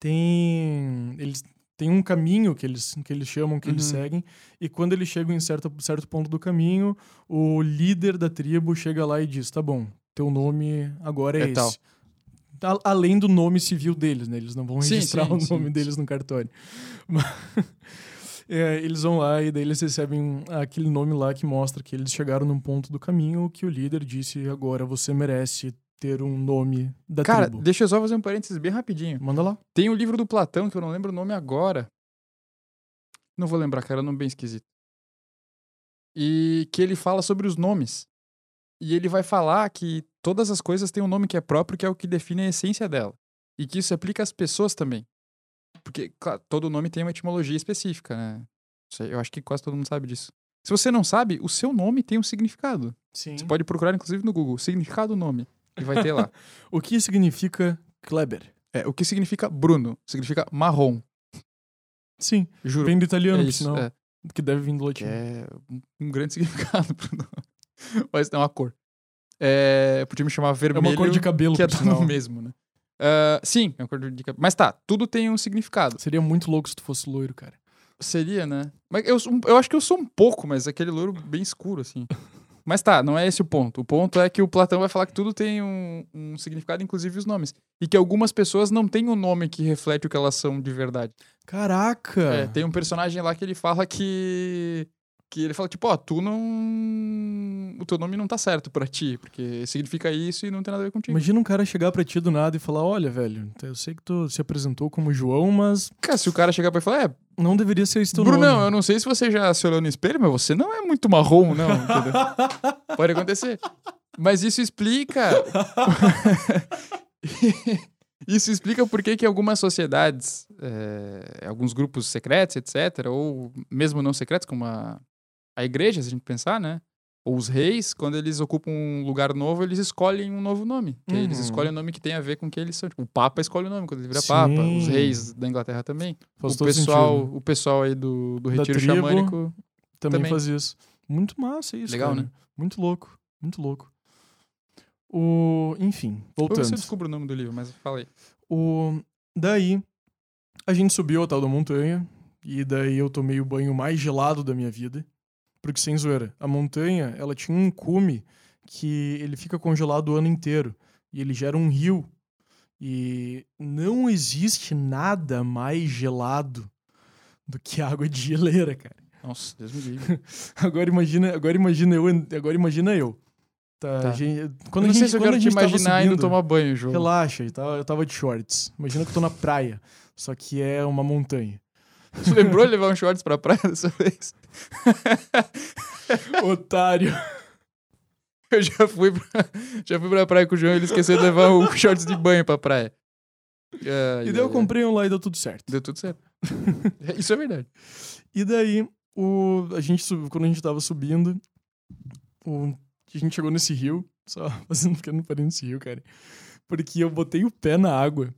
B: tem eles têm um caminho que eles que eles chamam que eles
A: Uhum.
B: seguem e quando eles chegam em certo certo ponto do caminho o líder da tribo chega lá e diz tá bom teu nome agora é,
A: É
B: esse
A: tal.
B: Além do nome civil deles né eles não vão registrar
A: sim,
B: o
A: sim,
B: nome
A: sim.
B: deles no cartório Mas- É, eles vão lá e daí eles recebem aquele nome lá que mostra que eles chegaram num ponto do caminho que o líder disse agora você merece ter um nome da
A: Cara,
B: tribo.
A: deixa eu só fazer um parênteses bem rapidinho.
B: Manda lá.
A: Tem o livro do Platão, que eu não lembro o nome agora. Não vou lembrar, cara, é um nome bem esquisito. E que ele fala sobre os nomes. E ele vai falar que todas as coisas têm um nome que é próprio, que é o que define a essência dela. E que isso se aplica às pessoas também. Porque, claro, todo nome tem uma etimologia específica, né? Eu acho que quase todo mundo sabe disso. Se você não sabe, o seu nome tem um significado.
B: Sim.
A: Você pode procurar, inclusive, no Google, significado do nome. E vai ter lá.
B: O que significa Kleber?
A: É, o que significa Bruno? Significa marrom.
B: Sim,
A: Juro.
B: vem do italiano,
A: é isso, é.
B: Que deve vir do latim.
A: é um, grande significado pro nome. Mas não, a cor. É, podia me chamar
B: É
A: vermelho,
B: uma cor de cabelo,
A: que é
B: por
A: tudo
B: sinal.
A: o mesmo, né? Ah, sim, é uma cor de cabelo. Mas tá, tudo tem um significado.
B: Seria muito louco se tu fosse loiro, cara.
A: Seria, né? Mas eu, um- eu acho que eu sou um pouco, mas aquele loiro bem escuro, assim. Mas tá, não é esse o ponto. O ponto é que o Platão vai falar que tudo tem um, um significado, inclusive os nomes. E que algumas pessoas não têm um nome que reflete o que elas são de verdade.
B: Caraca!
A: É, tem um personagem lá que ele fala que. Que ele fala, tipo, ó, tu não. O teu nome não tá certo pra ti, porque significa isso e não tem nada a ver contigo.
B: Imagina um cara chegar pra ti do nada e falar: Olha, velho, eu sei que tu se apresentou como João, mas
A: Cara, se o cara chegar pra ele e falar, é,
B: não deveria ser teu
A: Brunão,
B: nome.
A: eu não sei se você já se olhou no espelho, mas você não é muito marrom, não. entendeu? Pode acontecer. Mas isso explica. isso explica por que que algumas sociedades, é, alguns grupos secretos, etc., ou mesmo não secretos, como a, a igreja, se a gente pensar, né? Ou os reis, quando eles ocupam um lugar novo, eles escolhem um novo nome. Que aí eles
B: Uhum.
A: escolhem o nome que tem a ver com quem eles são. Tipo, o Papa escolhe o nome quando ele vira
B: Sim.
A: Papa. Os reis da Inglaterra também
B: Faz
A: o pessoal,
B: sentido.
A: o pessoal aí do, do retiro
B: tribo,
A: xamânico.
B: Também,
A: também.
B: faz isso. Muito massa isso.
A: Legal,
B: cara.
A: né?
B: Muito louco. Muito louco. O... Enfim, voltando.
A: você descobre o nome do livro, mas fala aí.
B: O... Daí, a gente subiu a tal da montanha. E daí eu tomei o banho mais gelado da minha vida. Porque, sem zoeira, a montanha, ela tinha um cume que ele fica congelado o ano inteiro. E ele gera um rio. E não existe nada mais gelado do que água de geleira, cara.
A: Nossa, Deus me livre.
B: Agora imagina, agora imagina eu, agora imagina eu. Tá,
A: Tá.
B: gente-
A: Eu
B: quando
A: não
B: a gente,
A: sei se eu quero te imaginar indo
B: subindo-
A: tomar banho, João.
B: Relaxa, eu tava, eu tava de shorts. Imagina que eu tô na praia, só que é uma montanha.
A: Você lembrou de levar um shorts pra praia dessa vez?
B: Otário.
A: Eu já fui pra, já fui pra praia com o João e ele esqueceu de levar o shorts de banho pra praia. Ai,
B: E daí eu comprei um lá e deu tudo certo.
A: Deu tudo certo. Isso é verdade.
B: E daí, o, a gente, sub- quando a gente tava subindo, o, a gente chegou nesse rio, só fazendo um pequeno parênteses nesse rio, cara. Porque eu botei o pé na água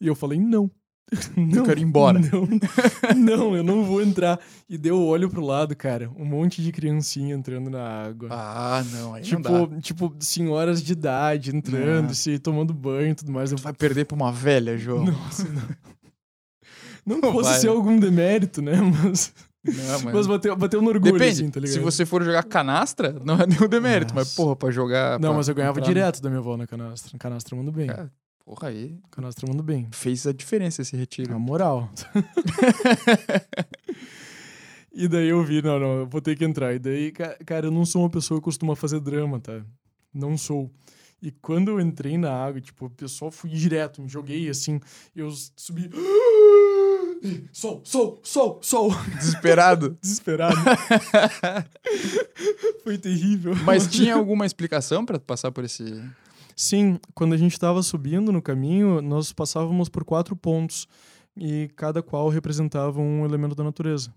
B: e eu falei, não. Não,
A: quero ir embora.
B: Não, não, eu não vou entrar. E deu o olho pro lado, cara. Um monte de criancinha entrando na água.
A: Ah, não, aí não
B: tipo,
A: dá.
B: tipo, senhoras de idade entrando,
A: Não.
B: se tomando banho e tudo mais. Eu
A: Vai perder pra uma velha, João.
B: Nossa, não. Não
A: Não
B: fosse
A: vai,
B: ser
A: né?
B: algum demérito, né? Mas,
A: Não, mas...
B: mas bateu, bateu no orgulho,
A: Depende.
B: assim, tá ligado?
A: Se você for jogar canastra, não é nenhum demérito. Mas,
B: Nossa.
A: porra, pra jogar.
B: Não,
A: pra
B: mas eu ganhava direto da minha avó na canastra. Canastra mando bem.
A: Cara, porra, aí
B: Canastra mando bem.
A: fez a diferença esse retiro.
B: Na moral. e daí eu vi, não, não, eu vou ter que entrar. E daí, ca- cara, eu não sou uma pessoa que costuma fazer drama, tá? Não sou. E quando eu entrei na água, tipo, eu só fui direto, me joguei assim, eu subi. Sol, sol, sol, sol.
A: Desesperado.
B: Desesperado. Foi terrível.
A: Mas tinha alguma explicação pra passar por esse.
B: Sim, quando a gente estava subindo no caminho, nós passávamos por quatro pontos e cada qual representava um elemento da natureza.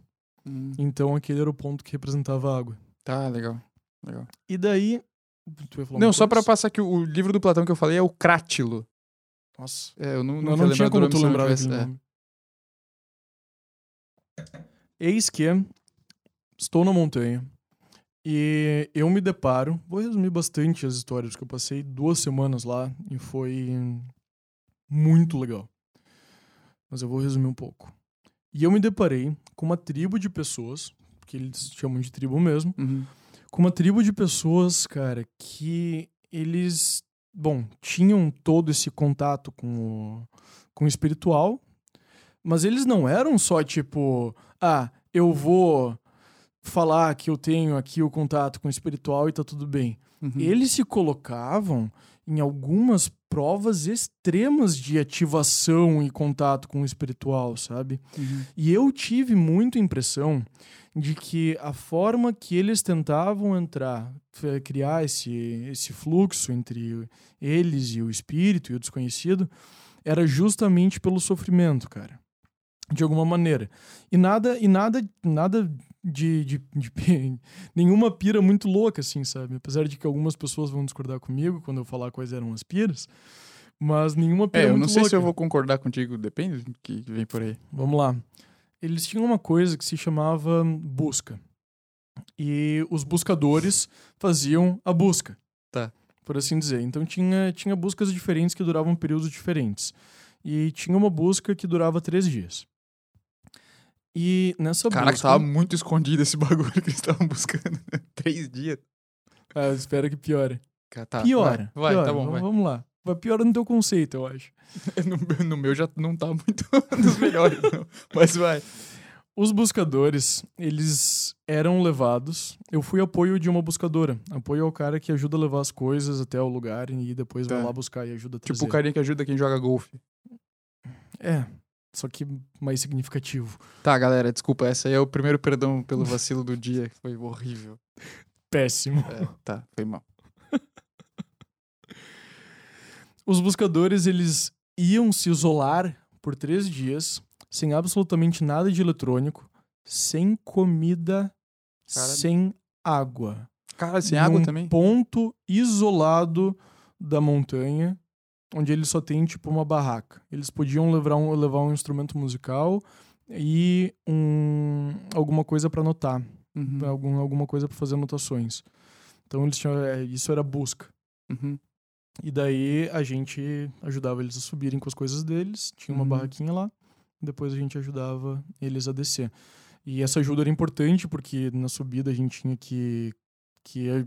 A: Hum,
B: Então aquele era o ponto que representava a água.
A: Tá, legal. legal.
B: E daí.
A: Não, só pra
B: coisa?
A: passar que o, livro do Platão que eu falei é o Crátilo.
B: Nossa.
A: É, eu não,
B: Não,
A: não,
B: não tinha como tu lembrar nome. Eis que estou na montanha e eu me deparo. Vou resumir bastante as histórias, porque eu passei duas semanas lá e foi muito legal. Mas eu vou resumir um pouco. E eu me deparei com uma tribo de pessoas, que eles chamam de tribo mesmo,
A: Uhum.
B: com uma tribo de pessoas, cara, que eles, bom, tinham todo esse contato com o, com o espiritual, mas eles não eram só tipo, ah, eu vou falar que eu tenho aqui o contato com o espiritual e tá tudo bem.
A: Uhum.
B: Eles se colocavam em algumas provas extremas de ativação e contato com o espiritual, sabe?
A: Uhum.
B: E eu tive muito impressão de que a forma que eles tentavam entrar, criar esse, esse fluxo entre eles e o espírito e o desconhecido, era justamente pelo sofrimento, cara. De alguma maneira. E nada, e nada, nada de, de, de pi- nenhuma pira muito louca, assim, sabe? Apesar de que algumas pessoas vão discordar comigo quando eu falar quais eram as piras. Mas nenhuma pira
A: É, eu não sei se eu
B: louca.
A: vou concordar contigo, depende do que vem por aí.
B: Vamos lá. Eles tinham uma coisa que se chamava busca. E os buscadores faziam a busca.
A: Tá.
B: Por assim dizer. Então tinha, tinha buscas diferentes que duravam períodos diferentes. E tinha uma busca que durava três dias. E nessa
A: Caraca,
B: busca.
A: tava muito escondido esse bagulho que eles estavam buscando. Três dias.
B: Ah, eu espero que piore.
A: Cara, Tá,
B: piora.
A: Vai, vai,
B: piora.
A: tá bom,
B: Vamos-
A: vai.
B: Vamos lá. Vai piora no teu conceito, eu acho.
A: No, meu- no meu já não tá muito dos melhores, não. Mas vai.
B: Os buscadores, eles eram levados. Eu fui apoio de uma buscadora. Apoio ao cara que ajuda a levar as coisas até o lugar e depois vai
A: Tá.
B: lá buscar e ajuda a trazer.
A: Tipo o carinha que ajuda quem joga golfe.
B: É, só que mais significativo.
A: Tá, galera, desculpa. Essa aí é o primeiro perdão pelo vacilo do dia, que foi horrível.
B: Péssimo.
A: É, tá, foi mal.
B: Os buscadores, eles iam se isolar por três dias, sem absolutamente nada de eletrônico, sem comida,
A: Cara-
B: sem água.
A: Cara, sem água também?
B: ponto isolado da montanha, onde eles só tem tipo uma barraca. Eles podiam levar um, levar um instrumento musical e um, alguma coisa para anotar,
A: Uhum,
B: algum, alguma coisa para fazer anotações. Então eles tinham, é, isso era busca.
A: uhum.
B: E daí a gente ajudava eles a subirem com as coisas deles, tinha uma
A: Uhum.
B: barraquinha lá, depois a gente ajudava eles a descer. E essa ajuda era importante porque na subida a gente tinha que que é-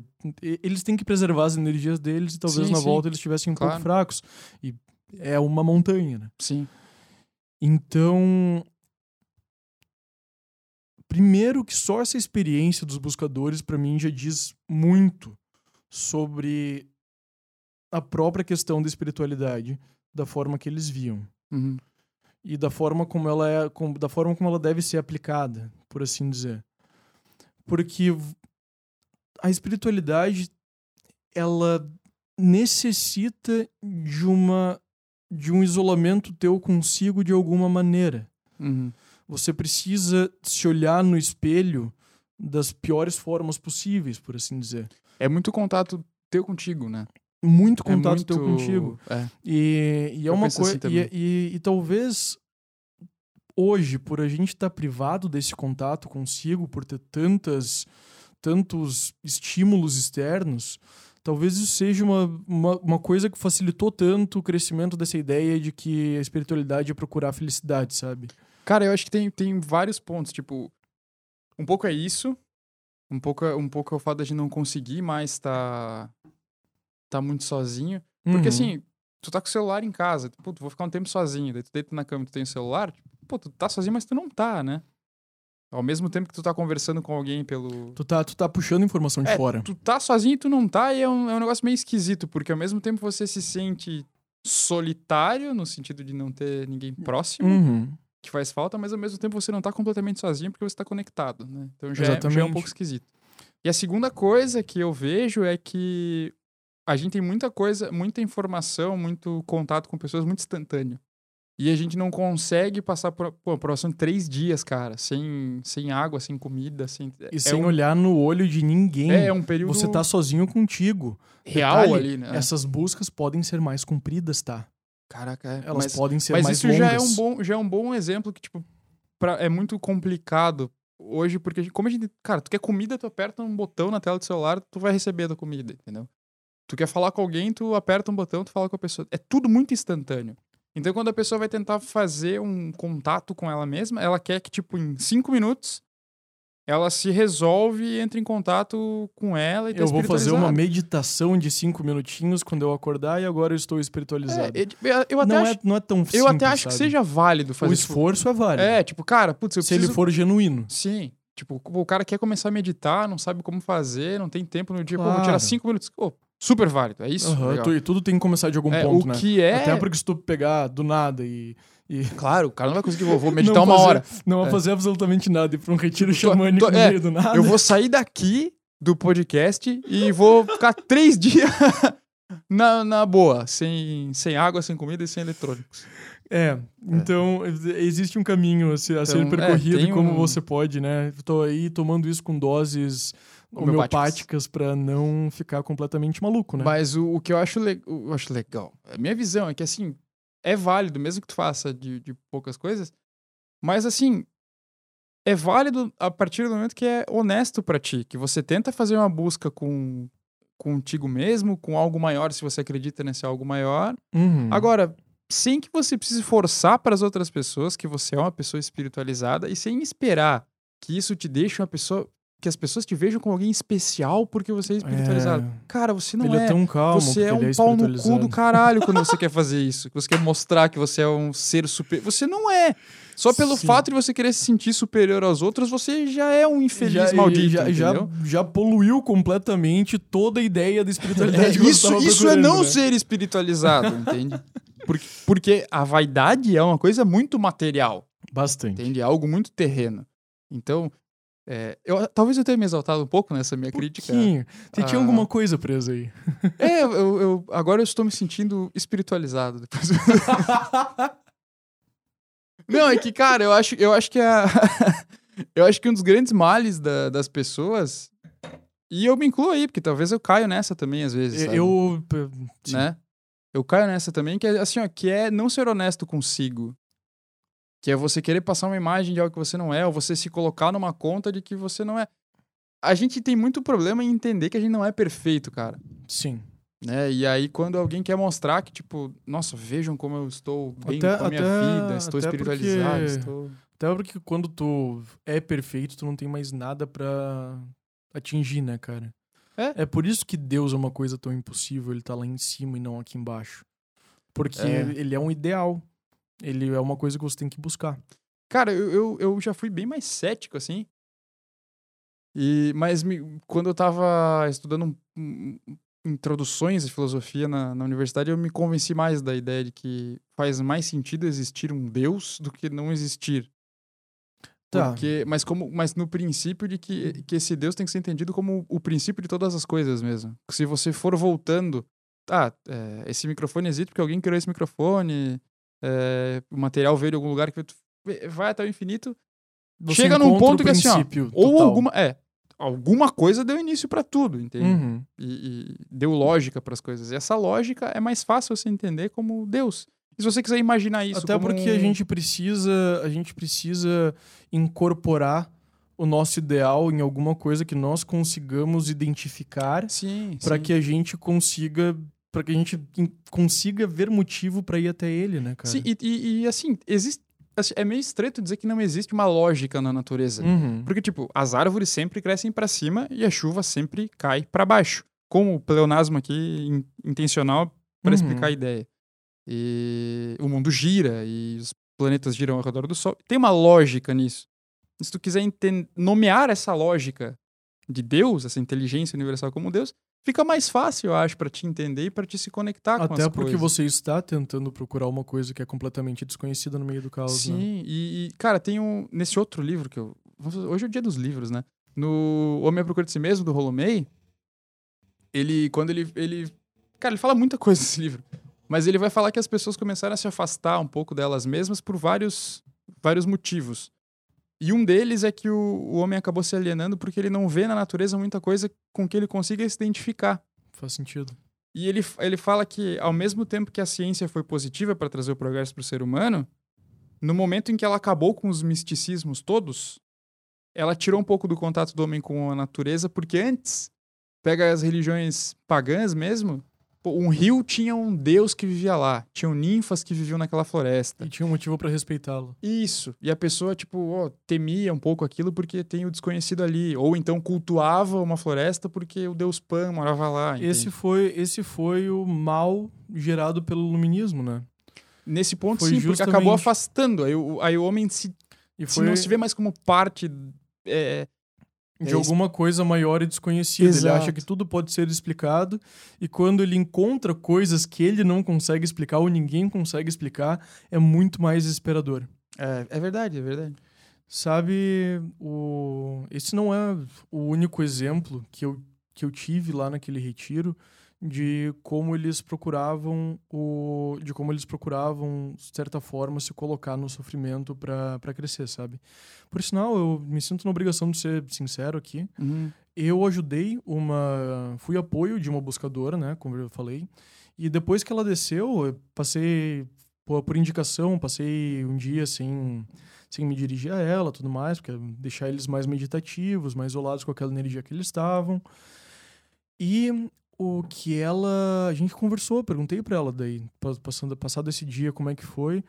B: eles têm que preservar as energias deles e talvez
A: Sim,
B: na
A: sim.
B: volta eles estivessem um pouco
A: Claro.
B: fracos. E é uma montanha, né?
A: Sim.
B: Então, primeiro que só essa experiência dos buscadores pra mim já diz muito sobre a própria questão da espiritualidade, da forma que eles viam
A: Uhum.
B: e da forma como ela é, com- da forma como ela deve ser aplicada, por assim dizer. Porque a espiritualidade ela necessita de uma de um isolamento teu consigo de alguma maneira.
A: Uhum.
B: Você precisa se olhar no espelho das piores formas possíveis, por assim dizer.
A: É muito contato teu contigo, né?
B: Muito
A: É
B: contato
A: muito-
B: teu contigo.
A: É.
B: E, e é
A: Eu
B: uma coisa.
A: assim
B: e, e, e talvez hoje, por a gente estar privado desse contato consigo, por ter tantas, tantos estímulos externos, talvez isso seja uma, uma, uma coisa que facilitou tanto o crescimento dessa ideia de que a espiritualidade é procurar a felicidade, sabe?
A: Cara, eu acho que tem, tem vários pontos. Tipo, um pouco é isso. Um pouco, é- um pouco é o fato de a gente não conseguir mais tá, tá muito sozinho. Porque
B: Uhum.
A: assim, tu tá com o celular em casa. Pô, tu vou ficar um tempo sozinho. Daí tu deita na cama e tu tem o celular. Pô, tu tá sozinho, mas tu não tá, né? Ao mesmo tempo que tu tá conversando com alguém pelo.
B: Tu tá, tu tá puxando informação de
A: É,
B: fora.
A: Tu tá sozinho e tu não tá, e é um, é um negócio meio esquisito, porque ao mesmo tempo você se sente solitário, no sentido de não ter ninguém próximo,
B: Uhum.
A: que faz falta, mas ao mesmo tempo você não tá completamente sozinho porque você tá conectado, né? Então já, é, já é um pouco esquisito. E a segunda coisa que eu vejo é que a gente tem muita coisa, muita informação, muito contato com pessoas muito instantâneo. E a gente não consegue passar por, pô, próximo três dias, cara, sem, sem água, sem comida, sem.
B: E
A: é
B: sem
A: um,
B: olhar no olho de ninguém.
A: É, é um período
B: Você tá sozinho contigo.
A: real
B: Detalhe,
A: ali, né?
B: Essas buscas podem ser mais compridas, tá?
A: Caraca, é.
B: Elas
A: mas,
B: podem ser
A: mas
B: mais
A: isso
B: longas.
A: já é um bom, já é um bom exemplo que tipo pra- é muito complicado hoje porque a gente- como a gente, cara, tu quer comida, tu aperta um botão na tela do celular, tu vai receber a tua comida, entendeu? Tu quer falar com alguém, tu aperta um botão, tu fala com a pessoa. É tudo muito instantâneo. Então quando a pessoa vai tentar fazer um contato com ela mesma, ela quer que tipo em cinco minutos ela se resolve e entra em contato com ela e tá
B: Eu vou fazer uma meditação de cinco minutinhos quando eu acordar e agora eu estou espiritualizado.
A: É, eu, eu até
B: não,
A: acho,
B: é, não é tão simples,
A: eu até acho que
B: sabe?
A: seja válido
B: O
A: fazer tipo,
B: esforço é válido.
A: É, tipo, cara, putz, eu
B: se
A: preciso...
B: ele for genuíno.
A: Sim. Tipo, o cara quer começar a meditar, não sabe como fazer, não tem tempo no dia. Pô, vou
B: Claro.
A: tirar cinco minutos. Pô, super válido. É isso. Legal.
B: tu- e tudo tem que começar de algum
A: É,
B: ponto,
A: o
B: né?
A: que é...
B: Até porque se tu pegar do nada e. e
A: Claro, o cara não vai conseguir, vou, vou meditar
B: não
A: uma
B: fazer-
A: hora.
B: Não vai
A: É.
B: fazer absolutamente nada. Ir pra um retiro
A: Tô-
B: xamânico
A: tô-
B: no
A: é,
B: meio do nada.
A: Eu vou sair daqui do podcast e vou ficar três dias na, na boa, sem, sem água, sem comida e sem eletrônicos.
B: É, então existe um caminho a ser, a ser
A: Então, é,
B: percorrido e como
A: um-
B: você pode, né? Tô aí tomando isso com doses
A: Homeopáticas.
B: pra não ficar completamente maluco, né?
A: Mas o, o que eu acho, le- eu acho legal, a minha visão é que, assim, é válido, mesmo que tu faça de, de poucas coisas, mas, assim, é válido a partir do momento que é honesto pra ti, que você tenta fazer uma busca com contigo mesmo, com algo maior, se você acredita nesse algo maior.
B: Uhum.
A: Agora, sem que você precise forçar para as outras pessoas que você é uma pessoa espiritualizada e sem esperar que isso te deixe uma pessoa que as pessoas te vejam como alguém especial porque você é espiritualizado.
B: É,
A: Cara, você não
B: ele é,
A: é
B: tão calmo
A: você é um
B: é
A: pau no cu do caralho quando você quer fazer isso. Você quer mostrar que você é um ser superior. Você não é. Só pelo
B: Sim.
A: fato de você querer se sentir superior aos outros, você já é um infeliz
B: já,
A: maldito.
B: já, já, já poluiu completamente toda a ideia da
A: É,
B: espiritualidade. você
A: isso isso é não
B: né?
A: ser espiritualizado, entende? Porque, porque a vaidade é uma coisa muito material,
B: Bastante.
A: entende? É algo muito terreno. Então, é, eu, talvez eu tenha me exaltado um pouco nessa minha crítica.
B: Pouquinho. Tinha
A: Ah.
B: alguma coisa presa aí.
A: É, eu, eu- agora eu estou me sentindo espiritualizado. Depois. Não, é que, cara, eu acho, eu acho que a. eu acho que um dos grandes males da- das pessoas. E eu me incluo aí, porque talvez eu caio nessa também, às vezes. sabe?
B: eu.
A: né? Eu caio nessa também, que é assim, ó, que é não ser honesto consigo. Que é você querer passar uma imagem de algo que você não é, ou você se colocar numa conta de que você não é. A gente tem muito problema em entender que a gente não é perfeito, cara.
B: Sim.
A: Né? E aí, quando alguém quer mostrar que, tipo, nossa, vejam como eu estou bem
B: Até-
A: com a minha
B: até-
A: vida, estou espiritualizado,
B: porque-
A: estou.
B: Até porque quando tu é perfeito, tu não tem mais nada pra atingir, né, cara?
A: É.
B: por isso que Deus é uma coisa tão impossível, ele tá lá em cima e não aqui embaixo. Porque
A: É.
B: ele é um ideal. Ele é uma coisa que você tem que buscar.
A: Cara, eu, eu, eu já fui bem mais cético, assim. E, mas me- quando eu tava estudando um, um- introduções de filosofia na, na universidade, eu me convenci mais da ideia de que faz mais sentido existir um Deus do que não existir.
B: Tá.
A: Porque, mas, como, mas no princípio de que, que esse Deus tem que ser entendido como o princípio de todas as coisas mesmo. Se você for voltando, ah, é, esse microfone existe porque alguém criou esse microfone, é, o material veio de algum lugar que vai até o infinito.
B: Você
A: chega num ponto que assim, ó, ou
B: total.
A: alguma, é, alguma coisa deu início pra tudo, entende?
B: Uhum.
A: E, e deu lógica pras coisas. E essa lógica é mais fácil você entender como Deus. E se você quiser imaginar isso
B: Até
A: como
B: porque a gente precisa, a gente precisa incorporar o nosso ideal em alguma coisa que nós consigamos identificar para que a gente consiga para que a gente consiga ver motivo para ir até ele, né, cara?
A: Sim, e, e- e, assim, existe. assim, É meio estreito dizer que não existe uma lógica na natureza.
B: Uhum.
A: Porque, tipo, as árvores sempre crescem pra cima e a chuva sempre cai pra baixo. Como o pleonasmo aqui in- intencional para
B: Uhum.
A: explicar a ideia. E o mundo gira e os planetas giram ao redor do Sol. Tem uma lógica nisso. Se tu quiser nomear essa lógica de Deus, essa inteligência universal como Deus, fica mais fácil, eu acho, pra te entender e pra te se conectar com
B: Até
A: as
B: porque
A: coisas.
B: você está tentando procurar uma coisa que é completamente desconhecida no meio do caos, né?
A: Sim, e, e, cara, tem um. Nesse outro livro que eu. Hoje é o dia dos livros, né? No Homem à Procura de Si Mesmo, do Rolomei, ele. Quando ele. ele cara, ele fala muita coisa nesse livro. Mas ele vai falar que as pessoas começaram a se afastar um pouco delas mesmas por vários, vários motivos. E um deles é que o, o homem acabou se alienando porque ele não vê na natureza muita coisa com que ele consiga se identificar.
B: Faz sentido.
A: E ele, ele fala que, ao mesmo tempo que a ciência foi positiva para trazer o progresso para o ser humano, no momento em que ela acabou com os misticismos todos, ela tirou um pouco do contato do homem com a natureza, porque antes, pega as religiões pagãs mesmo, um rio tinha um deus que vivia lá, tinham ninfas que viviam naquela floresta.
B: E tinha um motivo para respeitá-lo.
A: Isso. E a pessoa, tipo, ó, temia um pouco aquilo porque tem o desconhecido ali. Ou então cultuava uma floresta porque o deus Pan morava lá.
B: Esse foi, esse foi o mal gerado pelo iluminismo, né?
A: Nesse ponto,
B: Foi
A: sim, porque
B: justamente-
A: acabou afastando. Aí o, aí o homem se,
B: E
A: se
B: foi
A: não se vê mais como parte. é,
B: de
A: é
B: alguma coisa maior e desconhecida. Ele
A: Exato.
B: acha que tudo pode ser explicado e quando ele encontra coisas que ele não consegue explicar ou ninguém consegue explicar, é muito mais desesperador.
A: é, é verdade, é verdade.
B: Sabe, o... esse não é o único exemplo que eu, que eu tive lá naquele retiro de como eles procuravam o de como eles procuravam de certa forma se colocar no sofrimento para crescer, sabe? Por sinal, eu me sinto na obrigação de ser sincero aqui. Eu ajudei uma. Fui apoio de uma buscadora, né? Como eu falei. E depois que ela desceu, eu passei por, por indicação, passei um dia sem, sem me dirigir a ela tudo mais, porque deixar eles mais meditativos, mais isolados com aquela energia que eles estavam. E o que ela. A gente conversou, perguntei pra ela daí, pa- passando, passado esse dia, como é que foi.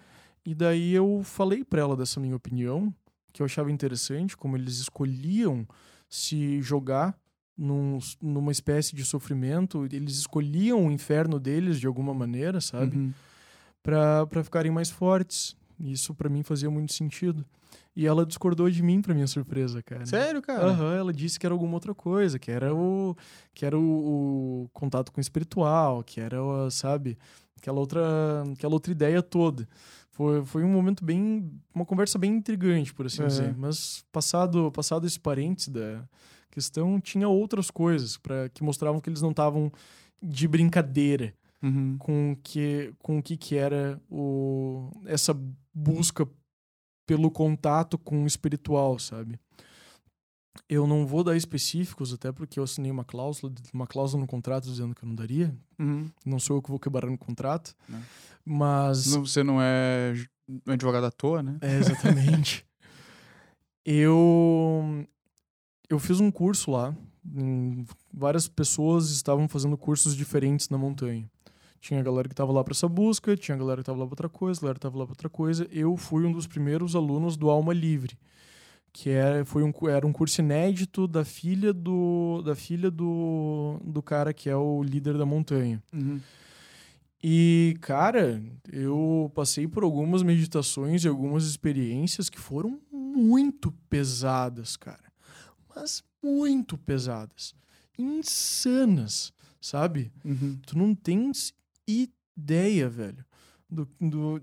B: E daí eu falei pra ela dessa minha opinião, que eu achava interessante, como eles escolhiam se jogar num, numa espécie de sofrimento, eles escolhiam o inferno deles de alguma maneira, sabe?
A: Uhum.
B: Pra para ficarem mais fortes. Isso pra mim fazia muito sentido. E ela discordou de mim, pra minha surpresa, cara.
A: Sério, cara?
B: Aham, ela disse que era alguma outra coisa, que era o que era o, o contato com o espiritual, que era, o, sabe, aquela outra, aquela outra ideia toda. Foi, foi um momento bem, uma conversa bem intrigante, por assim
A: É.
B: dizer. Mas passado, passado esse parênteses da questão, tinha outras coisas para que mostravam que eles não estavam de brincadeira
A: Uhum.
B: com que com o que que era o essa busca pelo contato com o espiritual, sabe? Eu não vou dar específicos, até porque eu assinei uma cláusula, uma cláusula no contrato dizendo que eu não daria.
A: Uhum.
B: Não sou eu que vou quebrar no contrato.
A: Não.
B: Mas.
A: Não- Você não é um advogado à toa, né?
B: É, exatamente. eu. Eu fiz um curso lá. várias pessoas estavam fazendo cursos diferentes na montanha. Tinha a galera que estava lá para essa busca, tinha a galera que estava lá para outra coisa, a galera que estava lá para outra coisa. Eu fui um dos primeiros alunos do Alma Livre, que era, foi um, era um curso inédito da filha do da filha do, do cara que é o líder da montanha.
A: Uhum.
B: E, cara, eu passei por algumas meditações e algumas experiências que foram muito pesadas, cara. Mas muito pesadas. Insanas, sabe?
A: Uhum.
B: Tu não tens ideia, velho, do, do-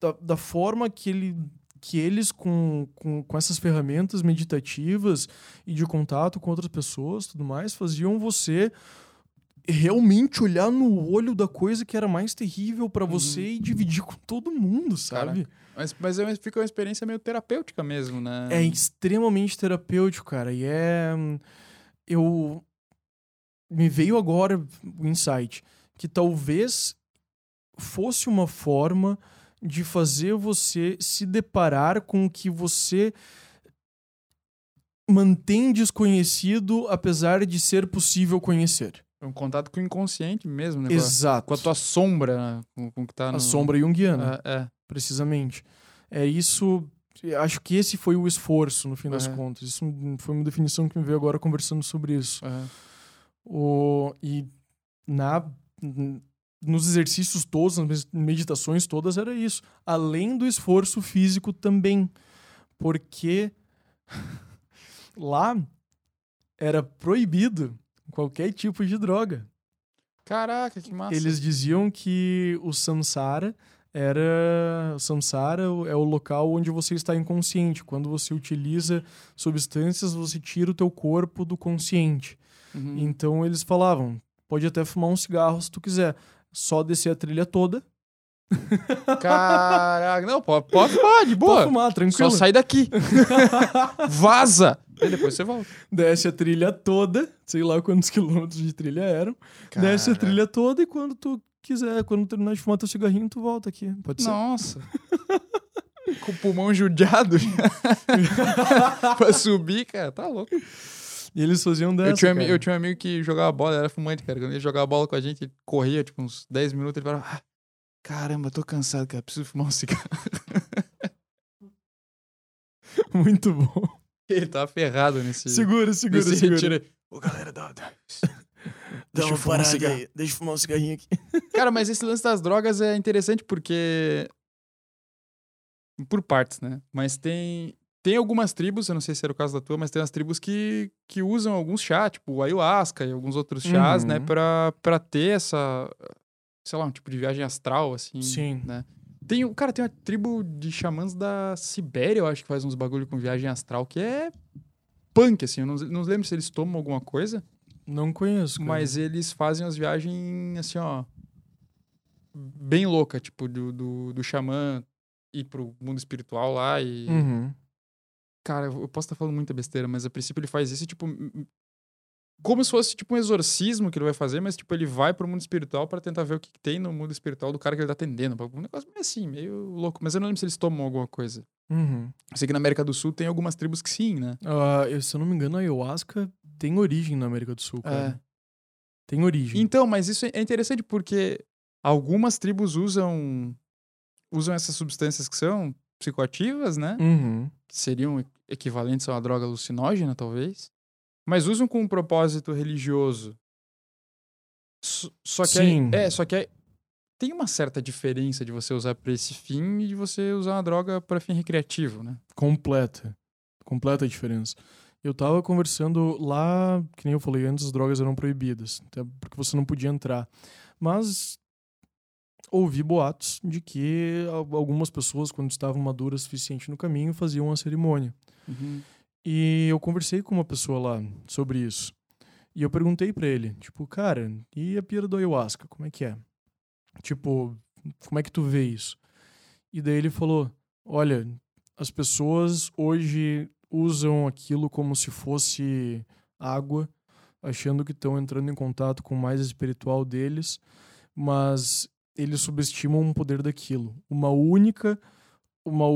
B: da, da forma que, ele, que eles, com, com, com essas ferramentas meditativas e de contato com outras pessoas tudo mais, faziam você realmente olhar no olho da coisa que era mais terrível pra você e dividir com todo mundo, sabe?
A: Mas, mas é fica uma experiência meio terapêutica mesmo, né?
B: É extremamente terapêutico, cara. E é. Eu. Me veio agora o insight que talvez fosse uma forma de fazer você se deparar com o que você mantém desconhecido, apesar de ser possível conhecer.
A: É um contato com o inconsciente mesmo, né? Com a-
B: Exato.
A: Com a tua sombra, né? com, com que tá no...
B: A sombra junguiana.
A: É, é.
B: precisamente. É isso. Acho que esse foi o esforço, no fim das
A: Aham.
B: contas. Isso foi uma definição que me veio agora conversando sobre isso.
A: é.
B: O, e na, nos exercícios todos, nas meditações todas, era isso. Além do esforço físico também. Porque lá era proibido qualquer tipo de droga.
A: Caraca, que massa.
B: Eles diziam que o samsara era o samsara é o local onde você está inconsciente. Quando você utiliza substâncias, você tira o teu corpo do consciente.
A: Uhum.
B: Então eles falavam, pode até fumar um cigarro se tu quiser, só descer a trilha toda.
A: Caraca, não, pode, pode, pode, boa.
B: Pode fumar,
A: Só
B: tranquilo.
A: sai daqui. Vaza. E depois você volta.
B: Desce a trilha toda, sei lá quantos quilômetros de trilha eram. Desce a
A: Caraca.
B: trilha toda e quando tu quiser, quando terminar de fumar teu cigarrinho, tu volta aqui. Pode ser.
A: Nossa. Com o pulmão judiado pra subir, cara, tá louco.
B: E eles faziam dessa.
A: Eu tinha,
B: cara.
A: eu tinha um amigo que jogava bola, era fumante, cara. Quando ele jogava bola com a gente, ele corria, tipo, uns 10 minutos, ele falava, ah, caramba, tô cansado, cara, preciso fumar um cigarro.
B: Muito bom.
A: Ele tava ferrado nesse,
B: Segura, segura,
A: nesse
B: segura.
A: retiro. Ô, galera, dá, dá.
B: Dá
A: Deixa
B: uma
A: eu fumar um
B: aí. Deixa eu fumar um cigarrinho aqui.
A: Cara, mas esse lance das drogas é interessante porque. Por partes, né? Mas tem. Tem algumas tribos, eu não sei se era o caso da tua, mas tem umas tribos que, que usam alguns chás, tipo o ayahuasca e alguns outros chás,
B: Uhum.
A: né? Pra, pra ter essa. Sei lá, um tipo de viagem astral, assim.
B: Sim.
A: Né? Tem, cara, tem uma tribo de xamãs da Sibéria, eu acho que faz uns bagulho com viagem astral, que é punk, assim. Eu não, não lembro se eles tomam alguma coisa.
B: Não conheço, cara.
A: Mas eles fazem as viagens assim, ó. Bem louca, tipo, do, do, do xamã ir pro mundo espiritual lá e.
B: Uhum.
A: Cara, eu posso estar falando muita besteira, mas a princípio ele faz isso, tipo. Como se fosse tipo um exorcismo que ele vai fazer, mas tipo, ele vai pro mundo espiritual pra tentar ver o que, que tem no mundo espiritual do cara que ele tá atendendo. Um negócio meio assim, meio louco. Mas eu não lembro se eles tomam alguma coisa.
B: Uhum.
A: Eu sei que na América do Sul tem algumas tribos que sim, né?
B: Ah, eu- se eu não me engano, a ayahuasca tem origem na América do Sul, cara.
A: É.
B: Tem origem.
A: Então, mas isso é interessante porque algumas tribos usam usam essas substâncias que são psicoativas, né?
B: Uhum.
A: Que seriam equivalentes a uma droga alucinógena, talvez. Mas usam com um propósito religioso. Só que
B: Sim.
A: é, só que tem uma certa diferença de você usar pra esse fim e de você usar uma droga para fim recreativo, né?
B: Completa. Completa a diferença. Eu tava conversando lá, que nem eu falei antes, as drogas eram proibidas, até porque você não podia entrar. Mas ouvi boatos de que al- algumas pessoas, quando estavam maduras o suficiente no caminho, faziam uma cerimônia. E eu conversei com uma pessoa lá sobre isso. E eu perguntei pra ele, tipo, cara, e a pira do ayahuasca, como é que é? Tipo, como é que tu vê isso? E daí ele falou: olha, as pessoas hoje usam aquilo como se fosse água, achando que estão entrando em contato com o mais espiritual deles, mas eles subestimam o poder daquilo. Uma única, uma,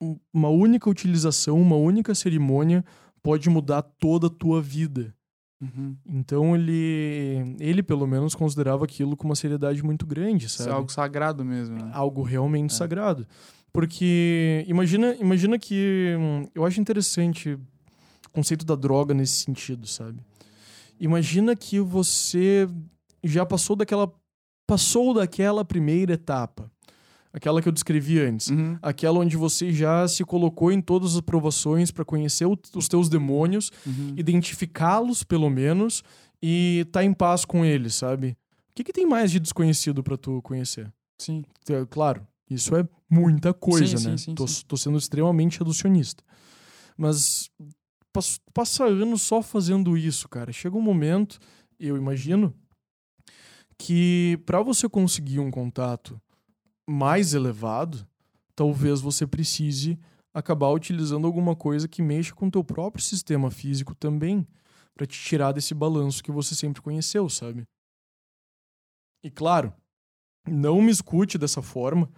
B: um- uma única utilização, uma única cerimônia pode mudar toda a tua vida.
A: Uhum.
B: Então ele, ele pelo menos considerava aquilo com uma seriedade muito grande,
A: Isso
B: sabe?
A: é algo sagrado mesmo, né?
B: algo realmente
A: É.
B: sagrado. Porque imagina, imagina que hum, eu acho interessante o conceito da droga nesse sentido, sabe? Imagina que você já passou daquela passou daquela primeira etapa, aquela que eu descrevi antes,
A: Uhum.
B: aquela onde você já se colocou em todas as provações para conhecer o- os teus demônios
A: Uhum.
B: identificá-los pelo menos e tá em paz com ele, sabe? O que, que tem mais de desconhecido pra tu conhecer?
A: Sim.
B: Claro, isso é muita coisa,
A: Sim,
B: né?
A: sim, sim,
B: tô, tô sendo extremamente reducionista. Mas pas- passa anos só fazendo isso, cara. Chega um momento, eu imagino, que pra você conseguir um contato mais elevado, talvez você precise acabar utilizando alguma coisa que mexa com o teu próprio sistema físico também, pra te tirar desse balanço que você sempre conheceu, sabe? E claro, não me escute dessa forma,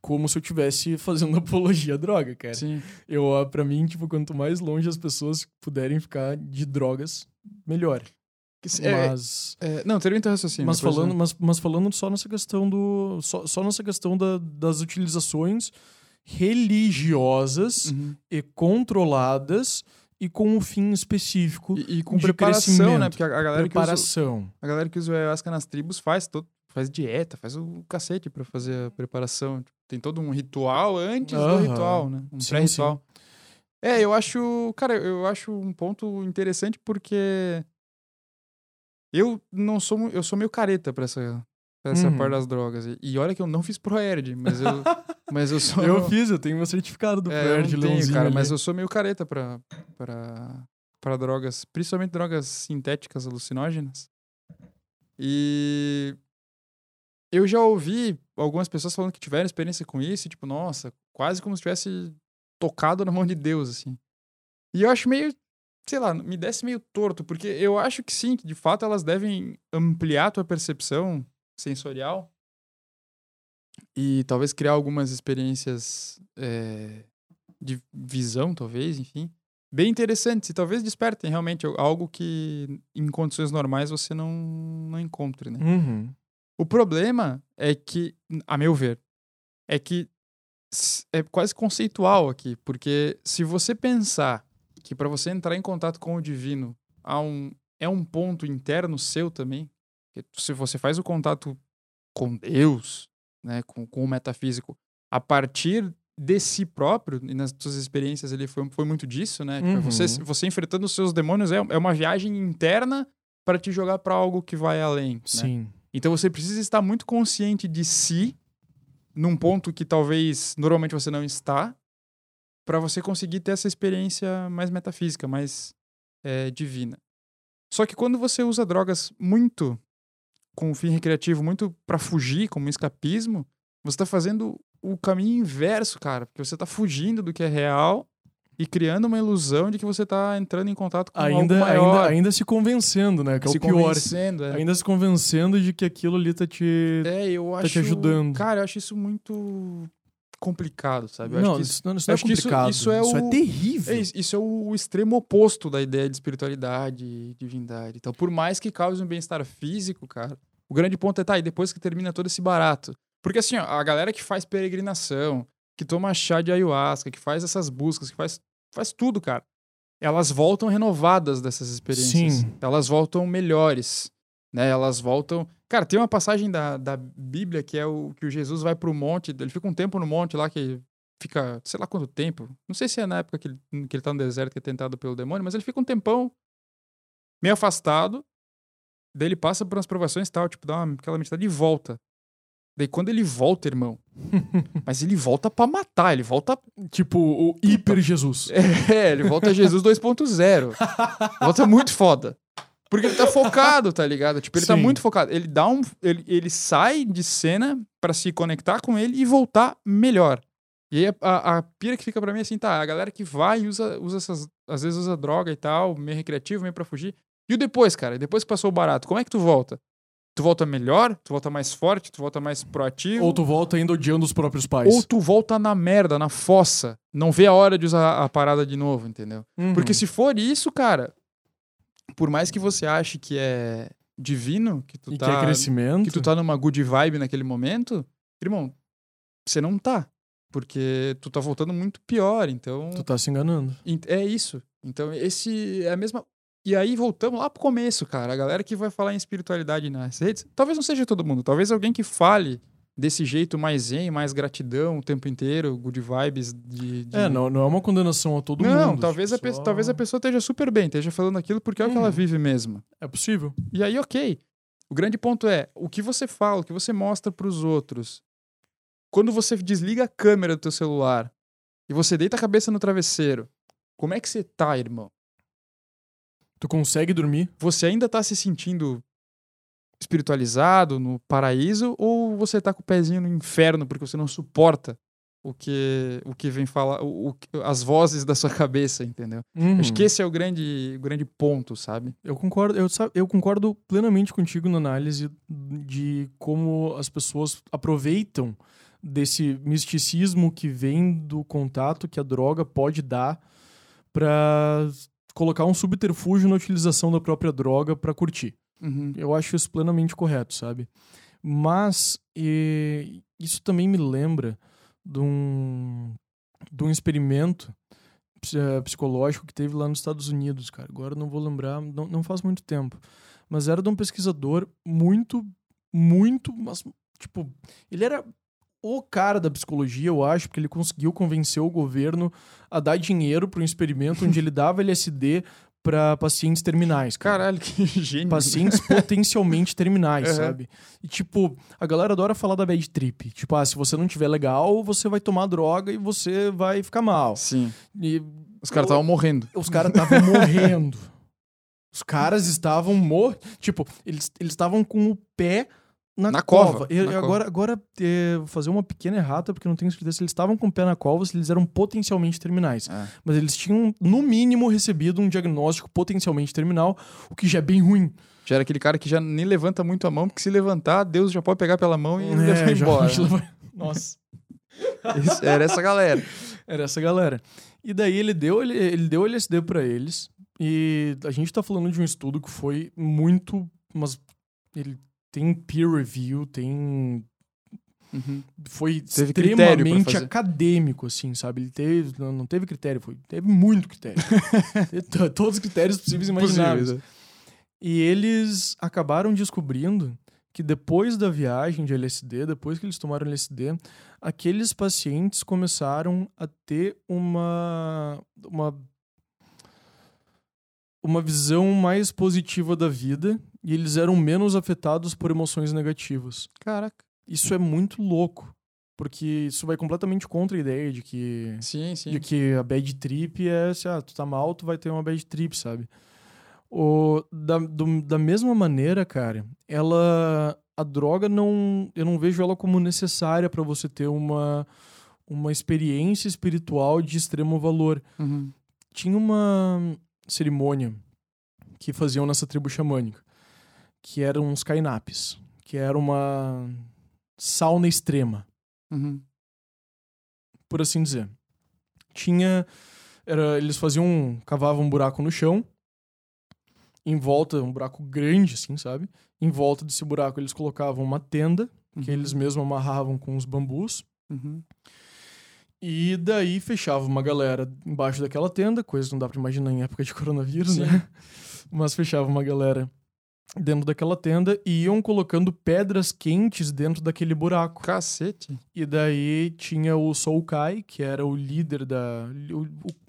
B: como se eu estivesse fazendo apologia à droga, cara.
A: Sim.
B: Eu, ah, pra mim, tipo, quanto mais longe as pessoas puderem ficar de drogas, melhor.
A: É,
B: Mas,
A: é, não, termina teu raciocínio.
B: mas, falando, mas, mas falando só nessa questão do. Só, só nessa questão da- das utilizações religiosas
A: Uhum.
B: e controladas e com um fim específico.
A: E, e com
B: de
A: preparação, né? Porque a, galera que usa,
B: preparação.
A: a galera que usa o ayahuasca nas tribos faz todo, faz dieta, faz o cacete pra fazer a preparação. Tem todo um ritual antes do
B: Aham.
A: ritual, né? Um pré-ritual. É, eu acho, cara, eu acho um ponto interessante porque eu não sou, eu sou meio careta pra essa pra essa
B: Uhum.
A: parte das drogas. E, e olha que eu não fiz Proerd, mas eu mas eu sou
B: Eu fiz, eu tenho meu certificado do
A: é, tenho,
B: Leãozinho
A: cara,
B: ali.
A: mas eu sou meio careta pra, pra, pra drogas, principalmente drogas sintéticas alucinógenas. E eu já ouvi algumas pessoas falando que tiveram experiência com isso, e tipo, nossa, quase como se tivesse tocado na mão de Deus, assim. E eu acho meio, sei lá, me desce meio torto, porque eu acho que sim, que de fato elas devem ampliar tua percepção sensorial e talvez criar algumas experiências é, de visão, talvez, enfim, bem interessantes e talvez despertem realmente algo que em condições normais você não, não encontre, né?
B: Uhum.
A: O problema é que, a meu ver, é que é quase conceitual aqui, porque se você pensar que para você entrar em contato com o divino há um, é um ponto interno seu também, que se você faz o contato com Deus, né, com, com o metafísico, a partir de si próprio, e nas suas experiências ele foi, foi muito disso, né? Tipo, você,
B: Uhum.
A: você enfrentando os seus demônios é, é uma viagem interna para te jogar para algo que vai além. né?
B: Sim.
A: Então você precisa estar muito consciente de si, num ponto que talvez normalmente você não está, para você conseguir ter essa experiência mais metafísica, mais é, divina. Só que quando você usa drogas muito com um fim recreativo, muito para fugir, como um escapismo, você está fazendo o caminho inverso, cara, porque você está fugindo do que é real e criando uma ilusão de que você está entrando em contato com algo
B: Ainda,
A: maior,
B: ainda, ainda se convencendo, né? Que é
A: se
B: o pior.
A: convencendo, é.
B: Ainda se convencendo de que aquilo ali tá te.
A: É, eu
B: tá
A: acho.
B: te ajudando.
A: Cara, eu acho isso muito complicado, sabe? Eu
B: não,
A: acho que isso,
B: isso, não, isso não é
A: acho que isso-
B: complicado.
A: isso é o-
B: terrível.
A: é, isso- isso é o extremo oposto da ideia de espiritualidade e divindade. Então, por mais que cause um bem-estar físico, cara, o grande ponto é, tá, e depois que termina todo esse barato. Porque assim, ó, a galera que faz peregrinação, que toma chá de ayahuasca, que faz essas buscas, que faz, faz tudo, cara, elas voltam renovadas dessas experiências.
B: Sim.
A: Elas voltam melhores, né? Elas voltam... Cara, tem uma passagem da, da Bíblia que é o que o Jesus vai pro monte, ele fica um tempo no monte lá que fica, sei lá quanto tempo. Não sei se é na época que ele, que ele tá no deserto que é tentado pelo demônio, mas ele fica um tempão meio afastado. Daí ele passa por umas provações e tal, tipo, dá uma, aquela meditação e volta. Daí quando ele volta, irmão, mas ele volta pra matar, ele volta
B: Tipo, o hiper Jesus.
A: é, ele volta a Jesus 2.0. volta muito foda. Porque ele tá focado, tá ligado? Tipo, ele tá
B: Sim.
A: muito focado. Ele dá um. Ele, ele sai de cena pra se conectar com ele e voltar melhor. E aí a, a, pira que fica pra mim é assim, tá, a galera que vai e usa, usa essas. Às vezes usa droga e tal, meio recreativo, meio pra fugir. E o depois, cara? Depois que passou o barato, como é que tu volta? Tu volta melhor? Tu volta mais forte? Tu volta mais proativo?
B: Ou tu volta ainda odiando os próprios pais.
A: Ou tu volta na merda, na fossa. Não vê a hora de usar a parada de novo, entendeu?
B: Uhum.
A: Porque se for isso, cara, por mais que você ache que é divino, que tu
B: E
A: tá,
B: que é crescimento.
A: que tu tá numa good vibe naquele momento, irmão, você não tá. Porque tu tá voltando muito pior, então
B: Tu tá se enganando.
A: É isso. Então, esse é a mesma. E aí voltamos lá pro começo, cara. A galera que vai falar em espiritualidade nas redes, talvez não seja todo mundo, talvez alguém que fale desse jeito mais zen, mais gratidão o tempo inteiro, good vibes de... de...
B: É, não, não é uma condenação a todo
A: não,
B: mundo.
A: talvez, a
B: tipo,
A: pe-
B: só-
A: talvez a pessoa esteja super bem, esteja falando aquilo porque é o que ela
B: Uhum.
A: vive mesmo.
B: É possível.
A: E aí, ok. O grande ponto é o que você fala, o que você mostra pros outros. Quando você desliga a câmera do teu celular e você deita a cabeça no travesseiro, como é que você tá, irmão?
B: Tu consegue dormir?
A: Você ainda tá se sentindo espiritualizado no paraíso ou você tá com o pezinho no inferno porque você não suporta o que o que vem falar, o, o as vozes da sua cabeça, entendeu? Acho
B: Uhum.
A: que esse é o grande, o grande ponto, sabe?
B: Eu concordo, eu, eu concordo plenamente contigo na análise de como as pessoas aproveitam desse misticismo que vem do contato que a droga pode dar pra colocar um subterfúgio na utilização da própria droga pra curtir.
A: Uhum.
B: Eu acho isso plenamente correto, sabe? Mas e, isso também me lembra de um, de um experimento eh, psicológico que teve lá nos Estados Unidos, cara. Agora não vou lembrar, não, não faz muito tempo. Mas era de um pesquisador muito, muito, mas, tipo, ele era o cara da psicologia, eu acho, porque ele conseguiu convencer o governo a dar dinheiro para um experimento onde ele dava LSD para pacientes terminais. cara
A: Caralho, que gênio.
B: pacientes potencialmente terminais,
A: Uhum.
B: sabe? E tipo, a galera adora falar da bad trip. Tipo, ah, se você não tiver legal, você vai tomar droga e você vai ficar mal.
A: Sim.
B: E
A: Os caras estavam morrendo.
B: os caras estavam morrendo. Os caras estavam mor... Tipo, eles eles estavam com o pé na,
A: Na cova,
B: E,
A: na
B: e
A: cova.
B: agora, agora é, vou fazer uma pequena errata, porque eu não tenho certeza se eles estavam com o pé na cova se eles eram potencialmente terminais.
A: É.
B: Mas eles tinham, no mínimo, recebido um diagnóstico potencialmente terminal, o que já é bem ruim.
A: Já era aquele cara que já nem levanta muito a mão, porque se levantar, Deus já pode pegar pela mão e
B: É,
A: levar embora.
B: já Nossa.
A: Esse- Era essa galera.
B: Era essa galera. E daí ele deu, ele, ele deu LSD pra eles. E a gente tá falando de um estudo que foi muito. Mas ele tem peer review, tem. Foi
A: Teve
B: extremamente acadêmico, assim, sabe? Ele teve. Não, não teve critério, foi. Teve muito critério. Teve Todos os critérios possíveis e imagináveis.
A: Possíveis,
B: E eles acabaram descobrindo que depois da viagem de LSD, depois que eles tomaram LSD, aqueles pacientes começaram a ter uma uma uma visão mais positiva da vida e eles eram menos afetados por emoções negativas.
A: Caraca.
B: Isso é muito louco, porque isso vai completamente contra a ideia de que
A: Sim, sim.
B: de que a bad trip é se ah, tu tá mal, tu vai ter uma bad trip, sabe? O, da, do- da mesma maneira, cara, ela. A droga não. Eu não vejo ela como necessária pra você ter uma, uma experiência espiritual de extremo valor.
A: Uhum.
B: Tinha uma cerimônia que faziam nessa tribo xamânica, que eram uns kainapes, que era uma sauna extrema
A: Uhum.
B: por assim dizer. Tinha. Era, eles faziam. um- cavavam um buraco no chão. Em volta, um buraco grande, assim, sabe? Em volta desse buraco, eles colocavam uma tenda, que
A: Uhum.
B: eles mesmos amarravam com os bambus.
A: Uhum.
B: E daí fechava uma galera embaixo daquela tenda, coisa que não dá pra imaginar em época de coronavírus,
A: Sim.
B: né? Mas fechava uma galera dentro daquela tenda e iam colocando pedras quentes dentro daquele buraco.
A: Cacete.
B: E daí tinha o Soul Kai, que era o líder da. o,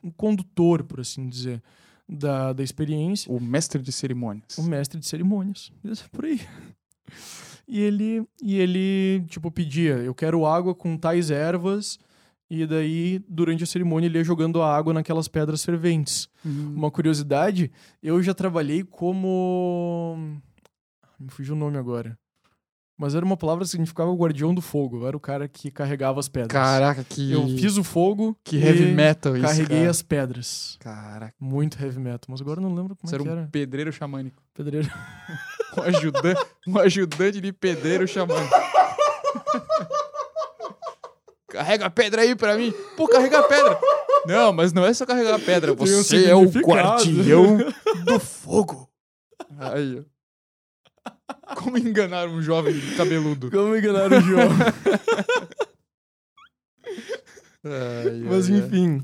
B: o condutor, por assim dizer, da, da experiência.
A: O mestre de cerimônias.
B: O mestre de cerimônias. Isso, Por aí. E ele, e ele, tipo, pedia: eu quero água com tais ervas. E daí, durante a cerimônia, ele ia jogando a água naquelas pedras ferventes.
A: Uhum.
B: Uma curiosidade, eu já trabalhei como. Me fugiu o nome agora. Mas era uma palavra que significava guardião do fogo. Eu era o cara que carregava as pedras.
A: Caraca, que.
B: Eu fiz o fogo
A: Que heavy metal isso.
B: carreguei
A: cara.
B: as pedras.
A: Caraca.
B: Muito heavy metal. Mas agora eu não lembro como
A: Você
B: é
A: era
B: que
A: um
B: era.
A: pedreiro xamânico.
B: Pedreiro.
A: Um ajudante, um ajudante de pedreiro xamânico. Carrega a pedra aí pra mim. Pô, carrega a pedra. Não, mas não é só carregar a pedra.
B: Tem um
A: Você é o guardião do fogo. Aí, ó. Como enganar um jovem cabeludo?
B: Como enganar o João?
A: Ai,
B: Mas
A: ai, ai.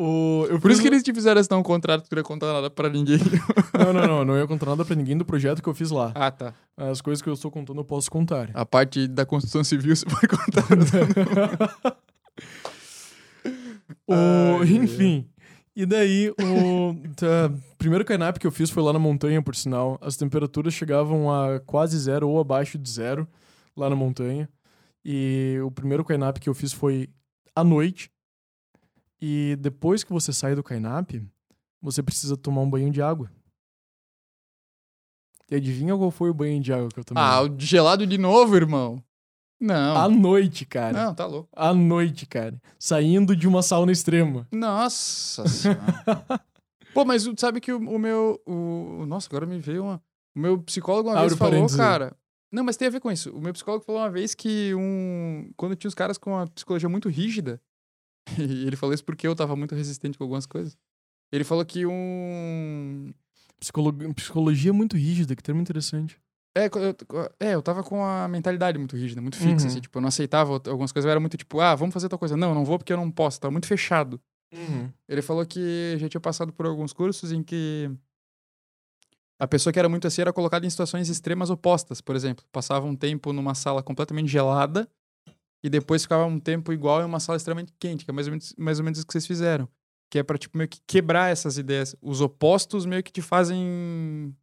B: O,
A: Por isso
B: fiz-
A: que eles te fizeram assinar um contrato que não ia contar nada pra ninguém.
B: Não, não, não. Não ia contar nada pra ninguém do projeto que eu fiz lá.
A: ah, tá.
B: As coisas que eu estou contando eu posso contar.
A: A parte da construção civil você pode contar.
B: O,
A: Ai,
B: enfim. E daí, o tá, primeiro kainap que eu fiz foi lá na montanha, por sinal. As temperaturas chegavam a quase zero ou abaixo de zero lá na montanha. E o primeiro kainap que eu fiz foi à noite. E depois que você sai do kainap, você precisa tomar um banho de água. E adivinha qual foi o banho de água que eu tomei?
A: ah, o gelado de novo, irmão. Não.
B: À noite, cara.
A: Não, tá louco.
B: À noite, cara. Saindo de uma sauna extrema.
A: Nossa senhora. Pô, mas sabe que o, o meu. O, nossa, agora me veio uma. O meu psicólogo uma
B: Abre
A: vez falou,
B: parênteses
A: cara. Não, mas tem a ver com isso. O meu psicólogo falou uma vez que um. Quando tinha os caras com uma psicologia muito rígida, e ele falou isso porque eu tava muito resistente com algumas coisas. Ele falou que um.
B: Psicolo- Psicologia muito rígida, que termo interessante.
A: É, eu, é, eu tava com a mentalidade muito rígida, muito fixa,
B: Uhum.
A: assim, tipo, eu não aceitava algumas coisas, eu era muito tipo, ah, vamos fazer tal coisa. Não, não vou porque eu não posso, tava muito fechado. Ele falou que já tinha passado por alguns cursos em que a pessoa que era muito assim era colocada em situações extremas opostas. Por exemplo, passava um tempo numa sala completamente gelada e depois ficava um tempo igual em uma sala extremamente quente, que é mais ou menos, mais ou menos isso que vocês fizeram. Que é pra, tipo, meio que quebrar essas ideias. Os opostos meio que te fazem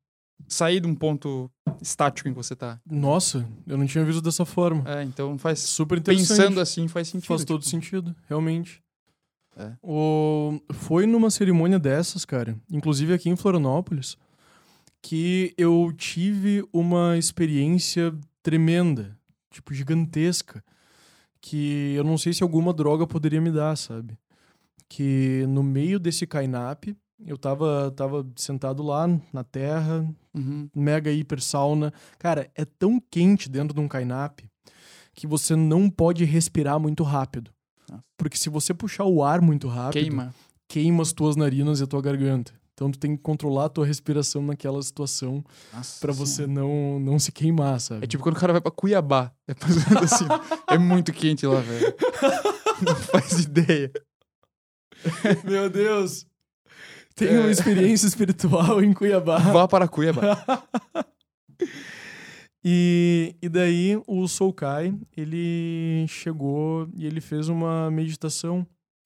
A: sair de um ponto estático em que você tá.
B: Nossa, eu não tinha visto dessa forma.
A: É, então faz...
B: Super interessante.
A: Pensando assim faz sentido.
B: Faz todo
A: tipo.
B: sentido, realmente.
A: É.
B: O... Foi numa cerimônia dessas, cara, inclusive aqui em Florianópolis, que eu tive uma experiência tremenda, tipo, gigantesca, que eu não sei se alguma droga poderia me dar, sabe? Que no meio desse kainap, eu tava, tava sentado lá na terra,
A: Uhum.
B: mega hiper sauna. Cara, é tão quente dentro de um kainap que você não pode respirar muito rápido.
A: Nossa.
B: Porque se você puxar o ar muito rápido,
A: Queima.
B: queima as tuas narinas e a tua garganta. Então tu tem que controlar a tua respiração naquela situação
A: Senhora.
B: você não, não se queimar, sabe?
A: É tipo quando o cara vai pra Cuiabá. É assim. é muito quente lá, velho. Não faz ideia.
B: Meu Deus! Tem
A: É.
B: uma experiência espiritual em Cuiabá.
A: Vá para Cuiabá.
B: E, e daí o Soukai, ele chegou e ele fez uma meditação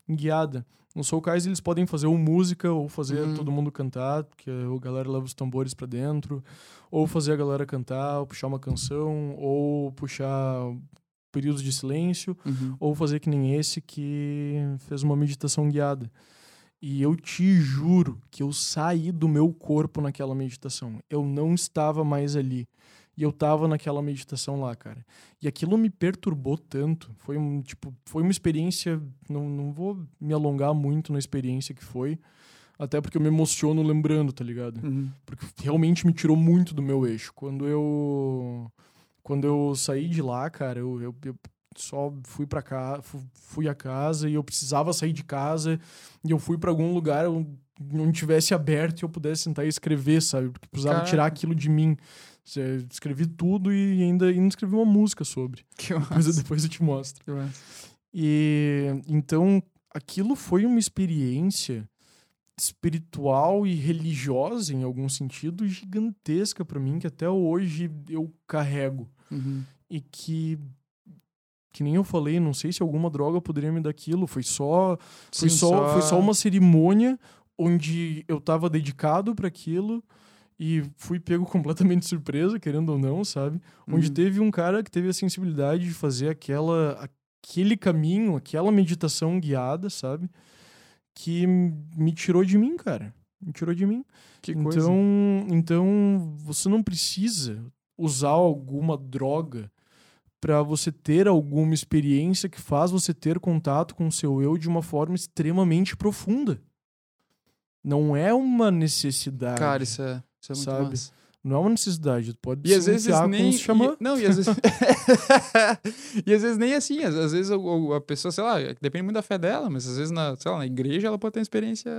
B: guiada. Os Soukais, eles podem fazer ou música, ou fazer
A: Uhum.
B: todo mundo cantar, porque a galera leva os tambores pra dentro, ou fazer a galera cantar, ou puxar uma canção, ou puxar períodos de silêncio,
A: Uhum.
B: ou fazer que nem esse que fez uma meditação guiada. E eu te juro que eu saí do meu corpo naquela meditação. Eu não estava mais ali. E eu tava naquela meditação lá, cara. E aquilo me perturbou tanto. Foi um, tipo, foi uma experiência. Não, não vou me alongar muito na experiência que foi. Até porque eu me emociono lembrando, tá ligado?
A: Uhum.
B: porque realmente me tirou muito do meu eixo. Quando eu quando eu saí de lá, cara, eu, eu, eu só fui para cá, fu- fui a casa e eu precisava sair de casa e eu fui para algum lugar onde não tivesse aberto e eu pudesse sentar e escrever, sabe? Porque precisava
A: Caraca.
B: tirar aquilo de mim. Escrevi tudo e ainda, ainda escrevi uma música sobre.
A: Que
B: Depois, eu-
A: massa.
B: depois eu te mostro.
A: Que massa.
B: E então aquilo foi uma experiência espiritual e religiosa em algum sentido gigantesca pra mim que até hoje eu carrego
A: Uhum.
B: e que que nem eu falei, não sei se alguma droga poderia me dar aquilo, foi só foi
A: Sim,
B: só, foi só uma cerimônia onde eu tava dedicado para aquilo e fui pego completamente de surpresa, querendo ou não, sabe? Onde
A: Uhum.
B: teve um cara que teve a sensibilidade de fazer aquela aquele caminho, aquela meditação guiada, sabe? Que me tirou de mim, cara. Me tirou de mim.
A: Que coisa.
B: Então, então você não precisa usar alguma droga para você ter alguma experiência que faz você ter contato com o seu eu de uma forma extremamente profunda. Não é uma necessidade.
A: Cara, isso é, isso é muito
B: Sabe?
A: massa.
B: Não é uma necessidade. Pode
A: E às vezes nem.
B: xamã.
A: e- não, e às vezes. e às vezes nem assim. Às, às vezes o- a pessoa, sei lá, depende muito da fé dela, mas às vezes na, sei lá, na igreja ela pode ter uma experiência.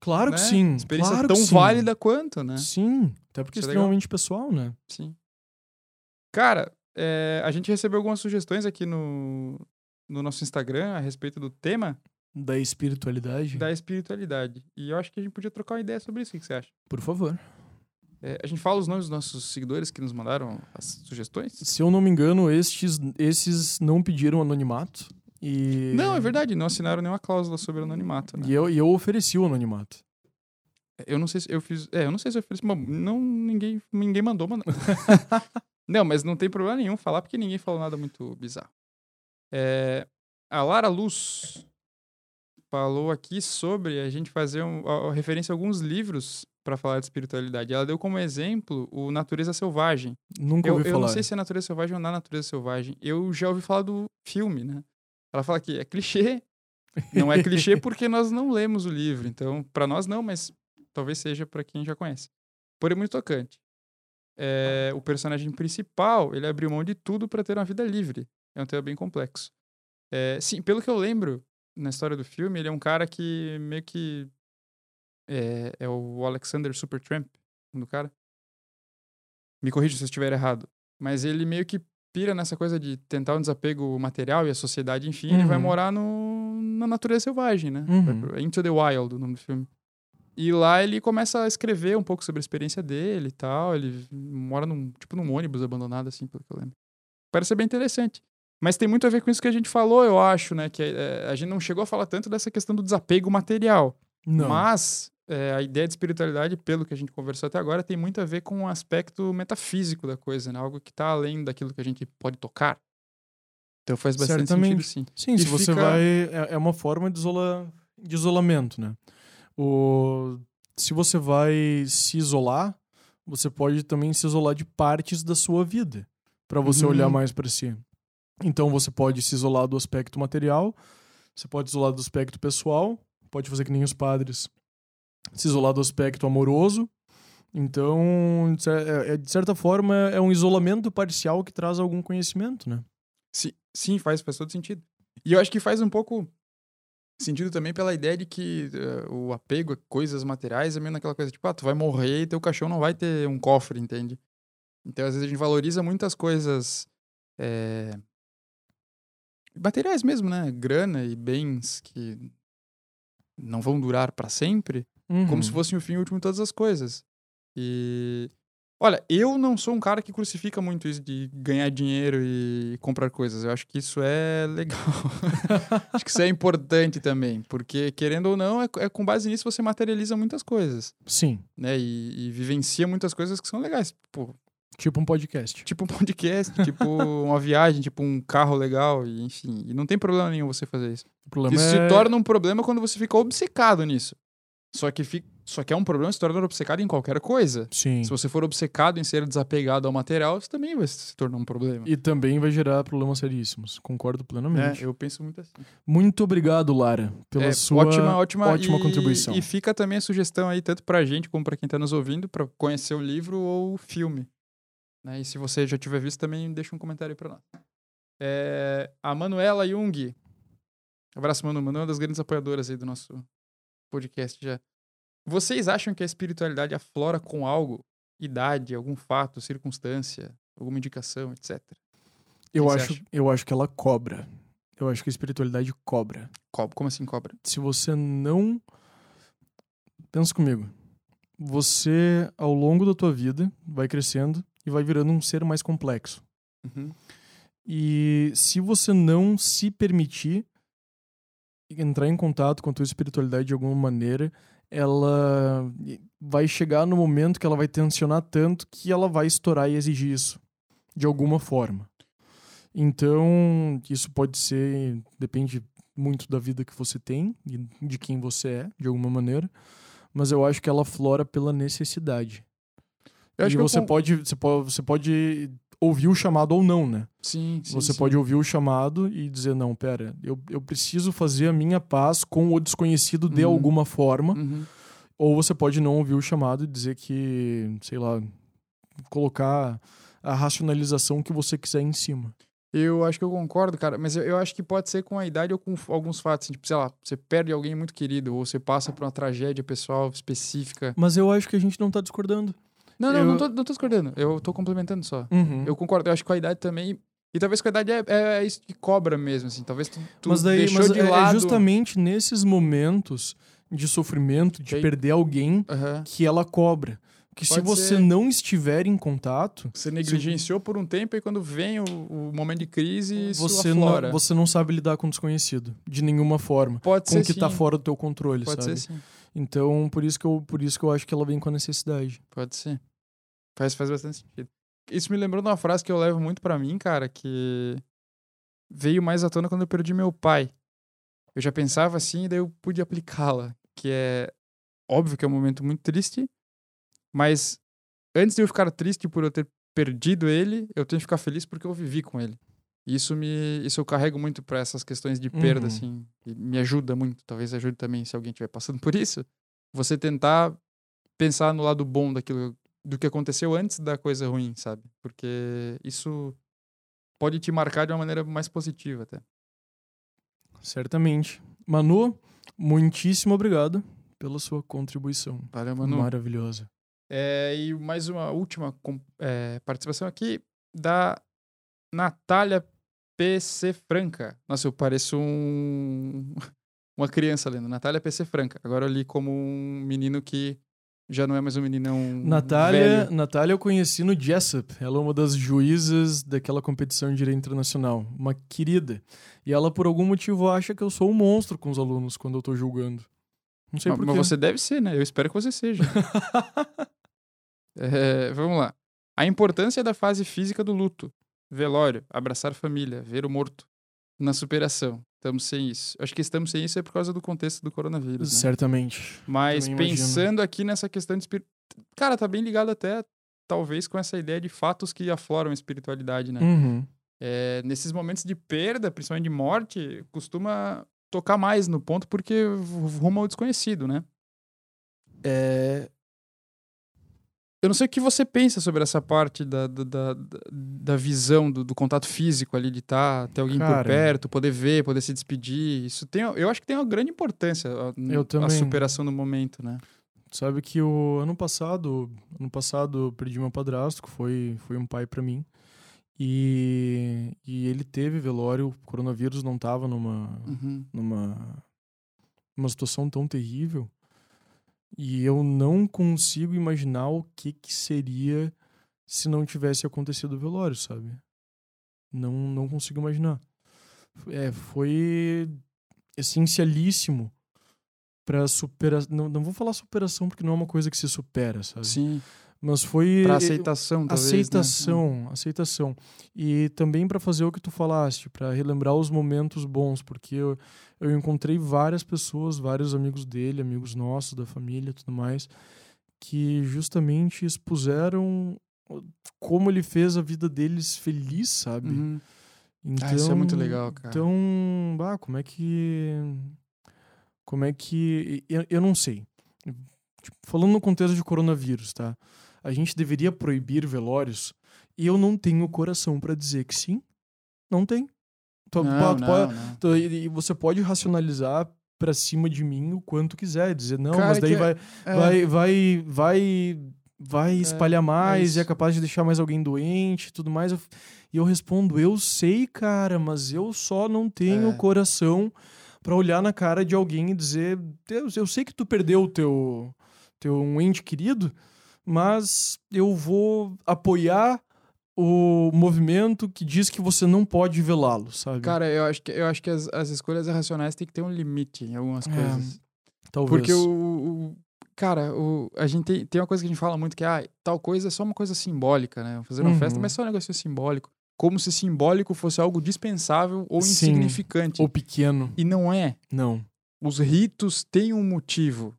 B: Claro
A: né?
B: que sim.
A: Experiência
B: claro
A: tão válida quanto, né?
B: Sim. Até porque é
A: Isso é legal.
B: extremamente pessoal, né?
A: Sim. Cara, é, a gente recebeu algumas sugestões aqui no, no nosso Instagram a respeito do tema.
B: Da espiritualidade?
A: da espiritualidade. E eu acho que a gente podia trocar uma ideia sobre isso. O que você acha?
B: Por favor.
A: É, a gente fala os nomes dos nossos seguidores que nos mandaram as sugestões?
B: Se eu não me engano, estes, esses não pediram anonimato. E...
A: Não, é verdade. Não assinaram nenhuma cláusula sobre anonimato, né?
B: E eu, e eu ofereci o anonimato.
A: Eu não sei se eu fiz. É, eu não sei se eu fiz. Bom, não, ninguém, ninguém mandou, mano. não, mas não tem problema nenhum falar, porque ninguém falou nada muito bizarro. É, a Lara Luz falou aqui sobre a gente fazer um, a, a referência a alguns livros para falar de espiritualidade. Ela deu como exemplo o Natureza Selvagem.
B: Nunca
A: Eu,
B: ouvi
A: eu
B: falar.
A: não sei se é Natureza Selvagem ou na Natureza Selvagem. Eu já ouvi falar do filme, né? Ela fala que é clichê. Não é clichê porque nós não lemos o livro. Então, para nós não, mas talvez seja para quem já conhece. Porém, muito tocante. É, o personagem principal, ele abriu mão de tudo para ter uma vida livre. É um tema bem complexo. É, sim, pelo que eu lembro na história do filme, ele é um cara que meio que é, é o Alexander Supertramp, nome do cara. Me corrija se eu estiver errado. Mas ele meio que pira nessa coisa de tentar um desapego material e a sociedade, enfim, ele vai
B: Uhum.
A: morar no, na natureza selvagem, né?
B: Uhum.
A: Into the Wild, o nome do filme. E lá ele começa a escrever um pouco sobre a experiência dele e tal. Ele mora num, tipo, num ônibus abandonado, assim, pelo que eu lembro. Parece ser bem interessante. Mas tem muito a ver com isso que a gente falou, eu acho, né? Que é, a gente não chegou a falar tanto dessa questão do desapego material.
B: Não.
A: Mas é, a ideia de espiritualidade, pelo que a gente conversou até agora, tem muito a ver com o aspecto metafísico da coisa, né? Algo que está além daquilo que a gente pode tocar. Então faz bastante
B: Certamente.
A: sentido, sim.
B: Sim,
A: E
B: se você
A: fica-
B: vai. É, é uma forma de, isola, de isolamento, né? O, se você vai se isolar, você pode também se isolar de partes da sua vida, para você
A: Uhum.
B: olhar mais para si. Então você pode se isolar do aspecto material, você pode se isolar do aspecto pessoal, pode fazer que nem os padres, se isolar do aspecto amoroso. Então, é- é- de certa forma, é um isolamento parcial que traz algum conhecimento, né?
A: Sim, sim faz, faz todo sentido. E eu acho que faz um pouco sentido também pela ideia de que eh, o apego a coisas materiais é meio naquela coisa, tipo, ah, tu vai morrer e teu caixão não vai ter um cofre, entende? Então, às vezes, a gente valoriza muitas coisas eh, materiais mesmo, né? Grana e bens que não vão durar para sempre, como
B: Uhum.
A: se fossem o fim último de todas as coisas. E olha, eu não sou um cara que crucifica muito isso de ganhar dinheiro e comprar coisas. Eu acho que isso é legal. acho que isso é importante também, porque querendo ou não, é, é com base nisso você materializa muitas coisas,
B: Sim,
A: né? E, e vivencia muitas coisas que são legais. Pô,
B: tipo um podcast.
A: tipo um podcast, tipo uma viagem, tipo um carro legal, e, enfim. E não tem problema nenhum você fazer isso. Isso
B: é...
A: se torna um problema quando você fica obcecado nisso. Só que, só que é um problema se torna obcecado em qualquer coisa.
B: Sim.
A: Se você for obcecado em ser desapegado ao material, isso também vai se tornar um problema.
B: E também vai gerar problemas seríssimos. Concordo plenamente.
A: É, eu penso muito assim.
B: Muito obrigado, Lara, pela
A: É,
B: sua
A: ótima, ótima,
B: ótima
A: e-
B: contribuição.
A: E fica também a sugestão aí, tanto pra gente como pra quem tá nos ouvindo, pra conhecer o livro ou o filme. Né? E se você já tiver visto, também deixa um comentário aí pra nós. É, a Manuela Jung. Abraço, Manu. Manu é uma das grandes apoiadoras aí do nosso podcast já. Vocês acham que a espiritualidade aflora com algo? Idade, algum fato, circunstância, alguma indicação, etc.
B: eu acho,
A: acha?
B: eu acho que ela cobra. Eu acho que a espiritualidade cobra.
A: Co- Como assim cobra?
B: Se você não pensa comigo. Você ao longo da tua vida vai crescendo e vai virando um ser mais complexo.
A: Uhum.
B: E se você não se permitir entrar em contato com a tua espiritualidade de alguma maneira, ela vai chegar no momento que ela vai tensionar tanto que ela vai estourar e exigir isso de alguma forma. Então, isso pode ser, depende muito da vida que você tem e de quem você é, de alguma maneira, mas eu acho que ela flora pela necessidade.
A: Eu
B: e
A: eu
B: você
A: con-
B: pode, você pode, você pode ouvir o chamado ou não, né?
A: Sim, sim.
B: Você
A: sim.
B: pode ouvir o chamado e dizer, não, pera, eu, eu preciso fazer a minha paz com o desconhecido de
A: Uhum.
B: alguma forma.
A: Uhum.
B: Ou você pode não ouvir o chamado e dizer que, sei lá, colocar a racionalização que você quiser em cima.
A: Eu acho que eu concordo, cara, mas eu, eu acho que pode ser com a idade ou com alguns fatos. assim, Tipo, sei lá, você perde alguém muito querido, ou você passa por uma tragédia pessoal específica.
B: Mas eu acho que a gente não tá discordando.
A: Não, não,
B: Eu-
A: não, tô, não tô discordando. Eu tô complementando só.
B: Uhum.
A: Eu concordo, eu acho que a idade também. E talvez com a idade é, é isso que cobra mesmo, assim. Talvez tu, tu
B: mas daí
A: deixou
B: mas
A: de
B: é-
A: lado...
B: é justamente nesses momentos de sofrimento, de
A: Tem-
B: perder alguém,
A: Aham.
B: que ela cobra. Que se
A: Pode
B: você
A: ser.
B: não estiver em contato,
A: Você negligenciou por um tempo e quando vem o, o momento de crise,
B: você não, você não sabe lidar com o desconhecido, de nenhuma forma.
A: Pode
B: Com
A: ser
B: o que tá
A: sim.
B: fora do teu controle,
A: Pode
B: sabe?
A: ser sim.
B: Então, por isso, que eu, por isso que eu acho que ela vem com a necessidade.
A: Pode ser. Faz, faz bastante sentido. Isso me lembrou de uma frase que eu levo muito pra mim, cara, que veio mais à tona quando eu perdi meu pai. Eu já pensava assim e daí eu pude aplicá-la, que é óbvio que é um momento muito triste, mas antes de eu ficar triste por eu ter perdido ele, eu tenho que ficar feliz porque eu vivi com ele. Isso me isso eu carrego muito pra essas questões de perda
B: Uhum.
A: assim, me ajuda muito, talvez ajude também se alguém estiver passando por isso. Você tentar pensar no lado bom daquilo do que aconteceu antes da coisa ruim, sabe? Porque isso pode te marcar de uma maneira mais positiva até.
B: Certamente. Manu, muitíssimo obrigado pela sua contribuição.
A: Valeu, Manu.
B: Maravilhosa.
A: É, e mais uma última é, participação aqui da Natália PC Franca. Nossa, eu pareço um, uma criança lendo. Natália PC Franca. Agora eu li como um menino que já não é mais um meninão
B: Natália,
A: velho.
B: Natália eu conheci no Jessup. Ela é uma das juízas daquela competição de direito internacional. Uma querida. E ela, por algum motivo, acha que eu sou um monstro com os alunos quando eu tô julgando. Não sei
A: Mas,
B: porquê.
A: mas você deve ser, né? Eu espero que você seja. É, vamos lá. A importância da fase física do luto. Velório, abraçar família, ver o morto. Na superação. Estamos sem isso. Acho que estamos sem isso é por causa do contexto do coronavírus. Né?
B: Certamente.
A: Mas
B: Também imagino.
A: pensando aqui nessa questão de espírito. Cara, tá bem ligado até, talvez, com essa ideia de fatos que afloram a espiritualidade, né?
B: Uhum.
A: É, nesses momentos de perda, principalmente de morte, costuma tocar mais no ponto porque rumo ao desconhecido, né? É... Eu não sei o que você pensa sobre essa parte da, da, da, da- visão, do, do contato físico ali, de tá, ter alguém por
B: Cara.
A: perto, poder ver, poder se despedir. Isso tem, eu acho que tem uma grande importância a, a superação do momento, né?
B: Sabe que o ano passado, ano passado eu perdi meu padrasto, que foi, foi um pai pra mim. E, e ele teve velório, o coronavírus não tava numa,
A: Uhum.
B: numa, numa situação tão terrível. E eu não consigo imaginar o que, que seria se não tivesse acontecido o velório, sabe? Não, não consigo imaginar. É, foi essencialíssimo para superar. Não, não vou falar superação porque não é uma coisa que se supera, sabe?
A: Sim,
B: Mas foi
A: pra aceitação, talvez, né?
B: aceitação, aceitação. E também para fazer o que tu falaste, para relembrar os momentos bons, porque eu, eu encontrei várias pessoas, vários amigos dele, amigos nossos, da família, tudo mais, que justamente expuseram como ele fez a vida deles feliz, sabe?
A: Uhum.
B: Então,
A: Ah, isso é muito legal, cara.
B: Então, bah, como é que como é que eu, eu não sei. Tipo, falando no contexto de coronavírus, tá? A gente deveria proibir velórios e eu não tenho coração pra dizer que sim. Não tem. Tu,
A: Não,
B: tu
A: não,
B: pode-
A: não.
B: tu- e você pode racionalizar pra cima de mim o quanto quiser, dizer não,
A: Cara,
B: mas daí
A: é-
B: vai,
A: É.
B: vai vai vai vai espalhar mais e é capaz de deixar mais alguém doente e tudo mais. E eu respondo, eu sei, cara, mas eu só não tenho
A: É.
B: coração pra olhar na cara de alguém e dizer, Deus, eu sei que tu perdeu o teu teu um ente querido, mas eu vou apoiar o movimento que diz que você não pode velá-lo, sabe?
A: Cara, eu acho que, eu acho que as, as escolhas racionais têm que ter um limite em algumas
B: É,
A: coisas.
B: Talvez.
A: Porque o, o- Cara, o, a gente tem, tem uma coisa que a gente fala muito que ah, tal coisa é só uma coisa simbólica, né? Fazer uma
B: Uhum.
A: festa, mas só um negócio simbólico. Como se simbólico fosse algo dispensável ou
B: Sim.
A: insignificante.
B: ou pequeno,
A: E não é.
B: não.
A: Os ritos têm um motivo.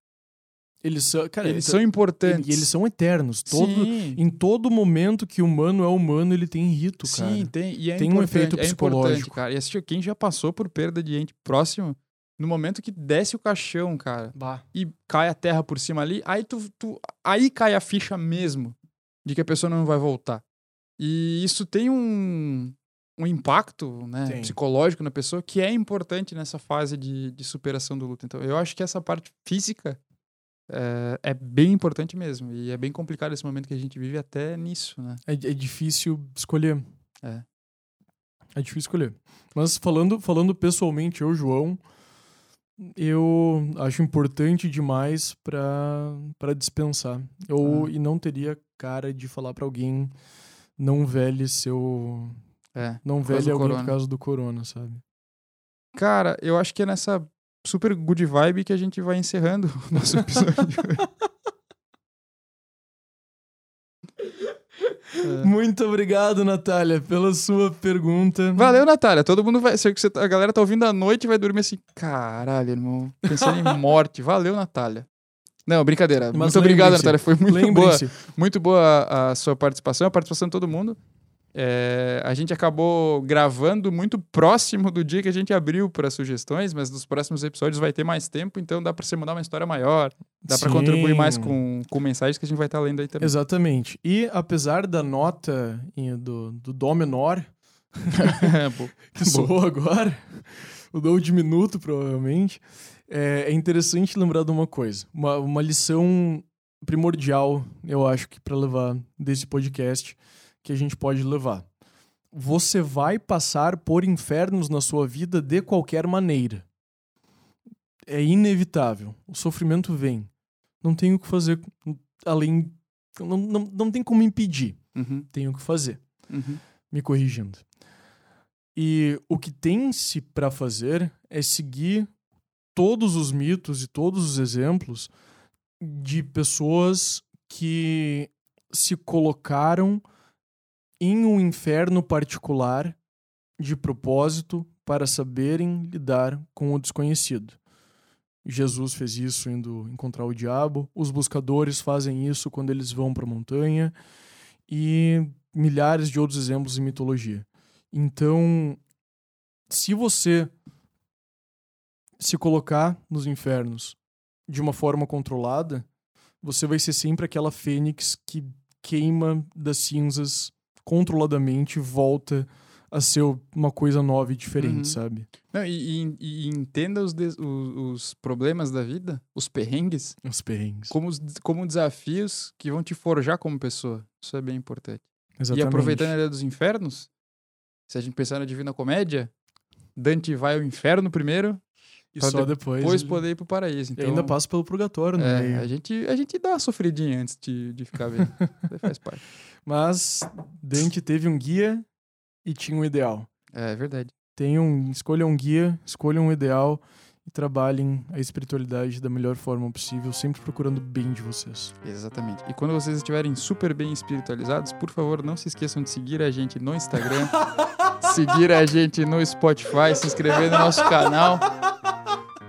B: Eles são, cara,
A: eles
B: então-
A: são importantes.
B: E eles são eternos. Todo,
A: Sim,
B: em todo momento que o humano é humano, ele tem rito, cara.
A: sim tem. E é
B: Tem um efeito
A: é
B: psicológico.
A: cara. E assistiu quem já passou por perda de ente próximo, no momento que desce o caixão, cara.
B: Bah.
A: e cai a terra por cima ali, aí tu, tu- aí cai a ficha mesmo de que a pessoa não vai voltar. E isso tem um, um impacto né, psicológico na pessoa que é importante nessa fase de, de superação do luto. Então, eu acho que essa parte física é, é bem importante mesmo. E é bem complicado esse momento que a gente vive até nisso, né?
B: É, é difícil escolher.
A: É.
B: É difícil escolher. Mas falando, falando pessoalmente, eu, João, eu acho importante demais para dispensar. Eu
A: Ah.
B: e não teria cara de falar pra alguém não velhe seu
A: É.
B: não
A: do
B: alguém
A: corona.
B: por causa do corona, sabe?
A: Cara, eu acho que é nessa super good vibe que a gente vai encerrando o nosso episódio. É.
B: Muito obrigado, Natália, pela sua pergunta.
A: Valeu, Natália. Todo mundo vai. Se tá- a galera tá ouvindo à noite e vai dormir assim. Caralho, irmão. Pensando em morte. Valeu, Natália. Não, brincadeira.
B: Mas
A: muito obrigado, Natália. Foi muito boa. Muito boa a, a sua participação, a participação de todo mundo. É, a gente acabou gravando muito próximo do dia que a gente abriu para sugestões, mas nos próximos episódios vai ter mais tempo, então dá para você mandar uma história maior, dá para contribuir mais com, com mensagens que a gente vai estar lendo aí também.
B: Exatamente. E apesar da nota do, do Dó menor, que soou agora, o Dó diminuto, provavelmente, é, é interessante lembrar de uma coisa. Uma, uma lição primordial, eu acho que para levar desse podcast, que a gente pode levar. Você vai passar por infernos na sua vida de qualquer maneira. É inevitável. O sofrimento vem. Não tem o que fazer além. Não, não, não tem como impedir.
A: Uhum,
B: Tem o que fazer
A: uhum.
B: me corrigindo. E o que tem-se para fazer é seguir todos os mitos e todos os exemplos de pessoas que se colocaram em um inferno particular de propósito para saberem lidar com o desconhecido. Jesus fez isso indo encontrar o diabo, os buscadores fazem isso quando eles vão para a montanha e milhares de outros exemplos em mitologia. Então, se você se colocar nos infernos de uma forma controlada, você vai ser sempre aquela fênix que queima das cinzas controladamente e volta a ser uma coisa nova e diferente,
A: Uhum.
B: sabe?
A: Não, e, e- e entenda os, des- o- os problemas da vida, os perrengues,
B: Os perrengues.
A: como, os- como desafios que vão te forjar como pessoa. Isso é bem importante.
B: Exatamente.
A: E aproveitando a ideia dos infernos, se a gente pensar na Divina Comédia, Dante vai ao inferno primeiro,
B: E só depois.
A: depois
B: ele-
A: poder ir pro paraíso.
B: e
A: Então,
B: ainda passa pelo purgatório
A: é,
B: meio.
A: a, gente, a gente dá uma sofridinha antes de, de ficar bem. Faz parte.
B: Mas Dante teve um guia e tinha um ideal.
A: É, é verdade.
B: Tenham, escolham um guia, escolham um ideal e trabalhem a espiritualidade da melhor forma possível, sempre procurando o bem de vocês.
A: Exatamente. E quando vocês estiverem super bem espiritualizados, por favor, não se esqueçam de seguir a gente no Instagram, seguir a gente no Spotify, se inscrever no nosso canal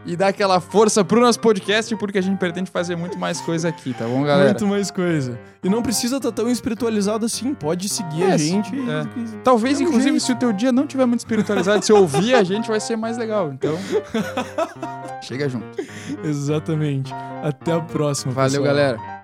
A: e dar aquela força pro nosso podcast, porque a gente pretende fazer muito mais coisa aqui, tá bom, galera?
B: Muito mais coisa. E não precisa estar tão espiritualizado assim, pode seguir
A: É,
B: a gente.
A: é.
B: e-
A: Talvez,
B: É um
A: inclusive,
B: jeito.
A: se o teu dia não tiver muito espiritualizado, se ouvir a gente, vai ser mais legal. Então, chega junto.
B: Exatamente. Até a próxima.
A: Valeu,
B: pessoal.
A: galera.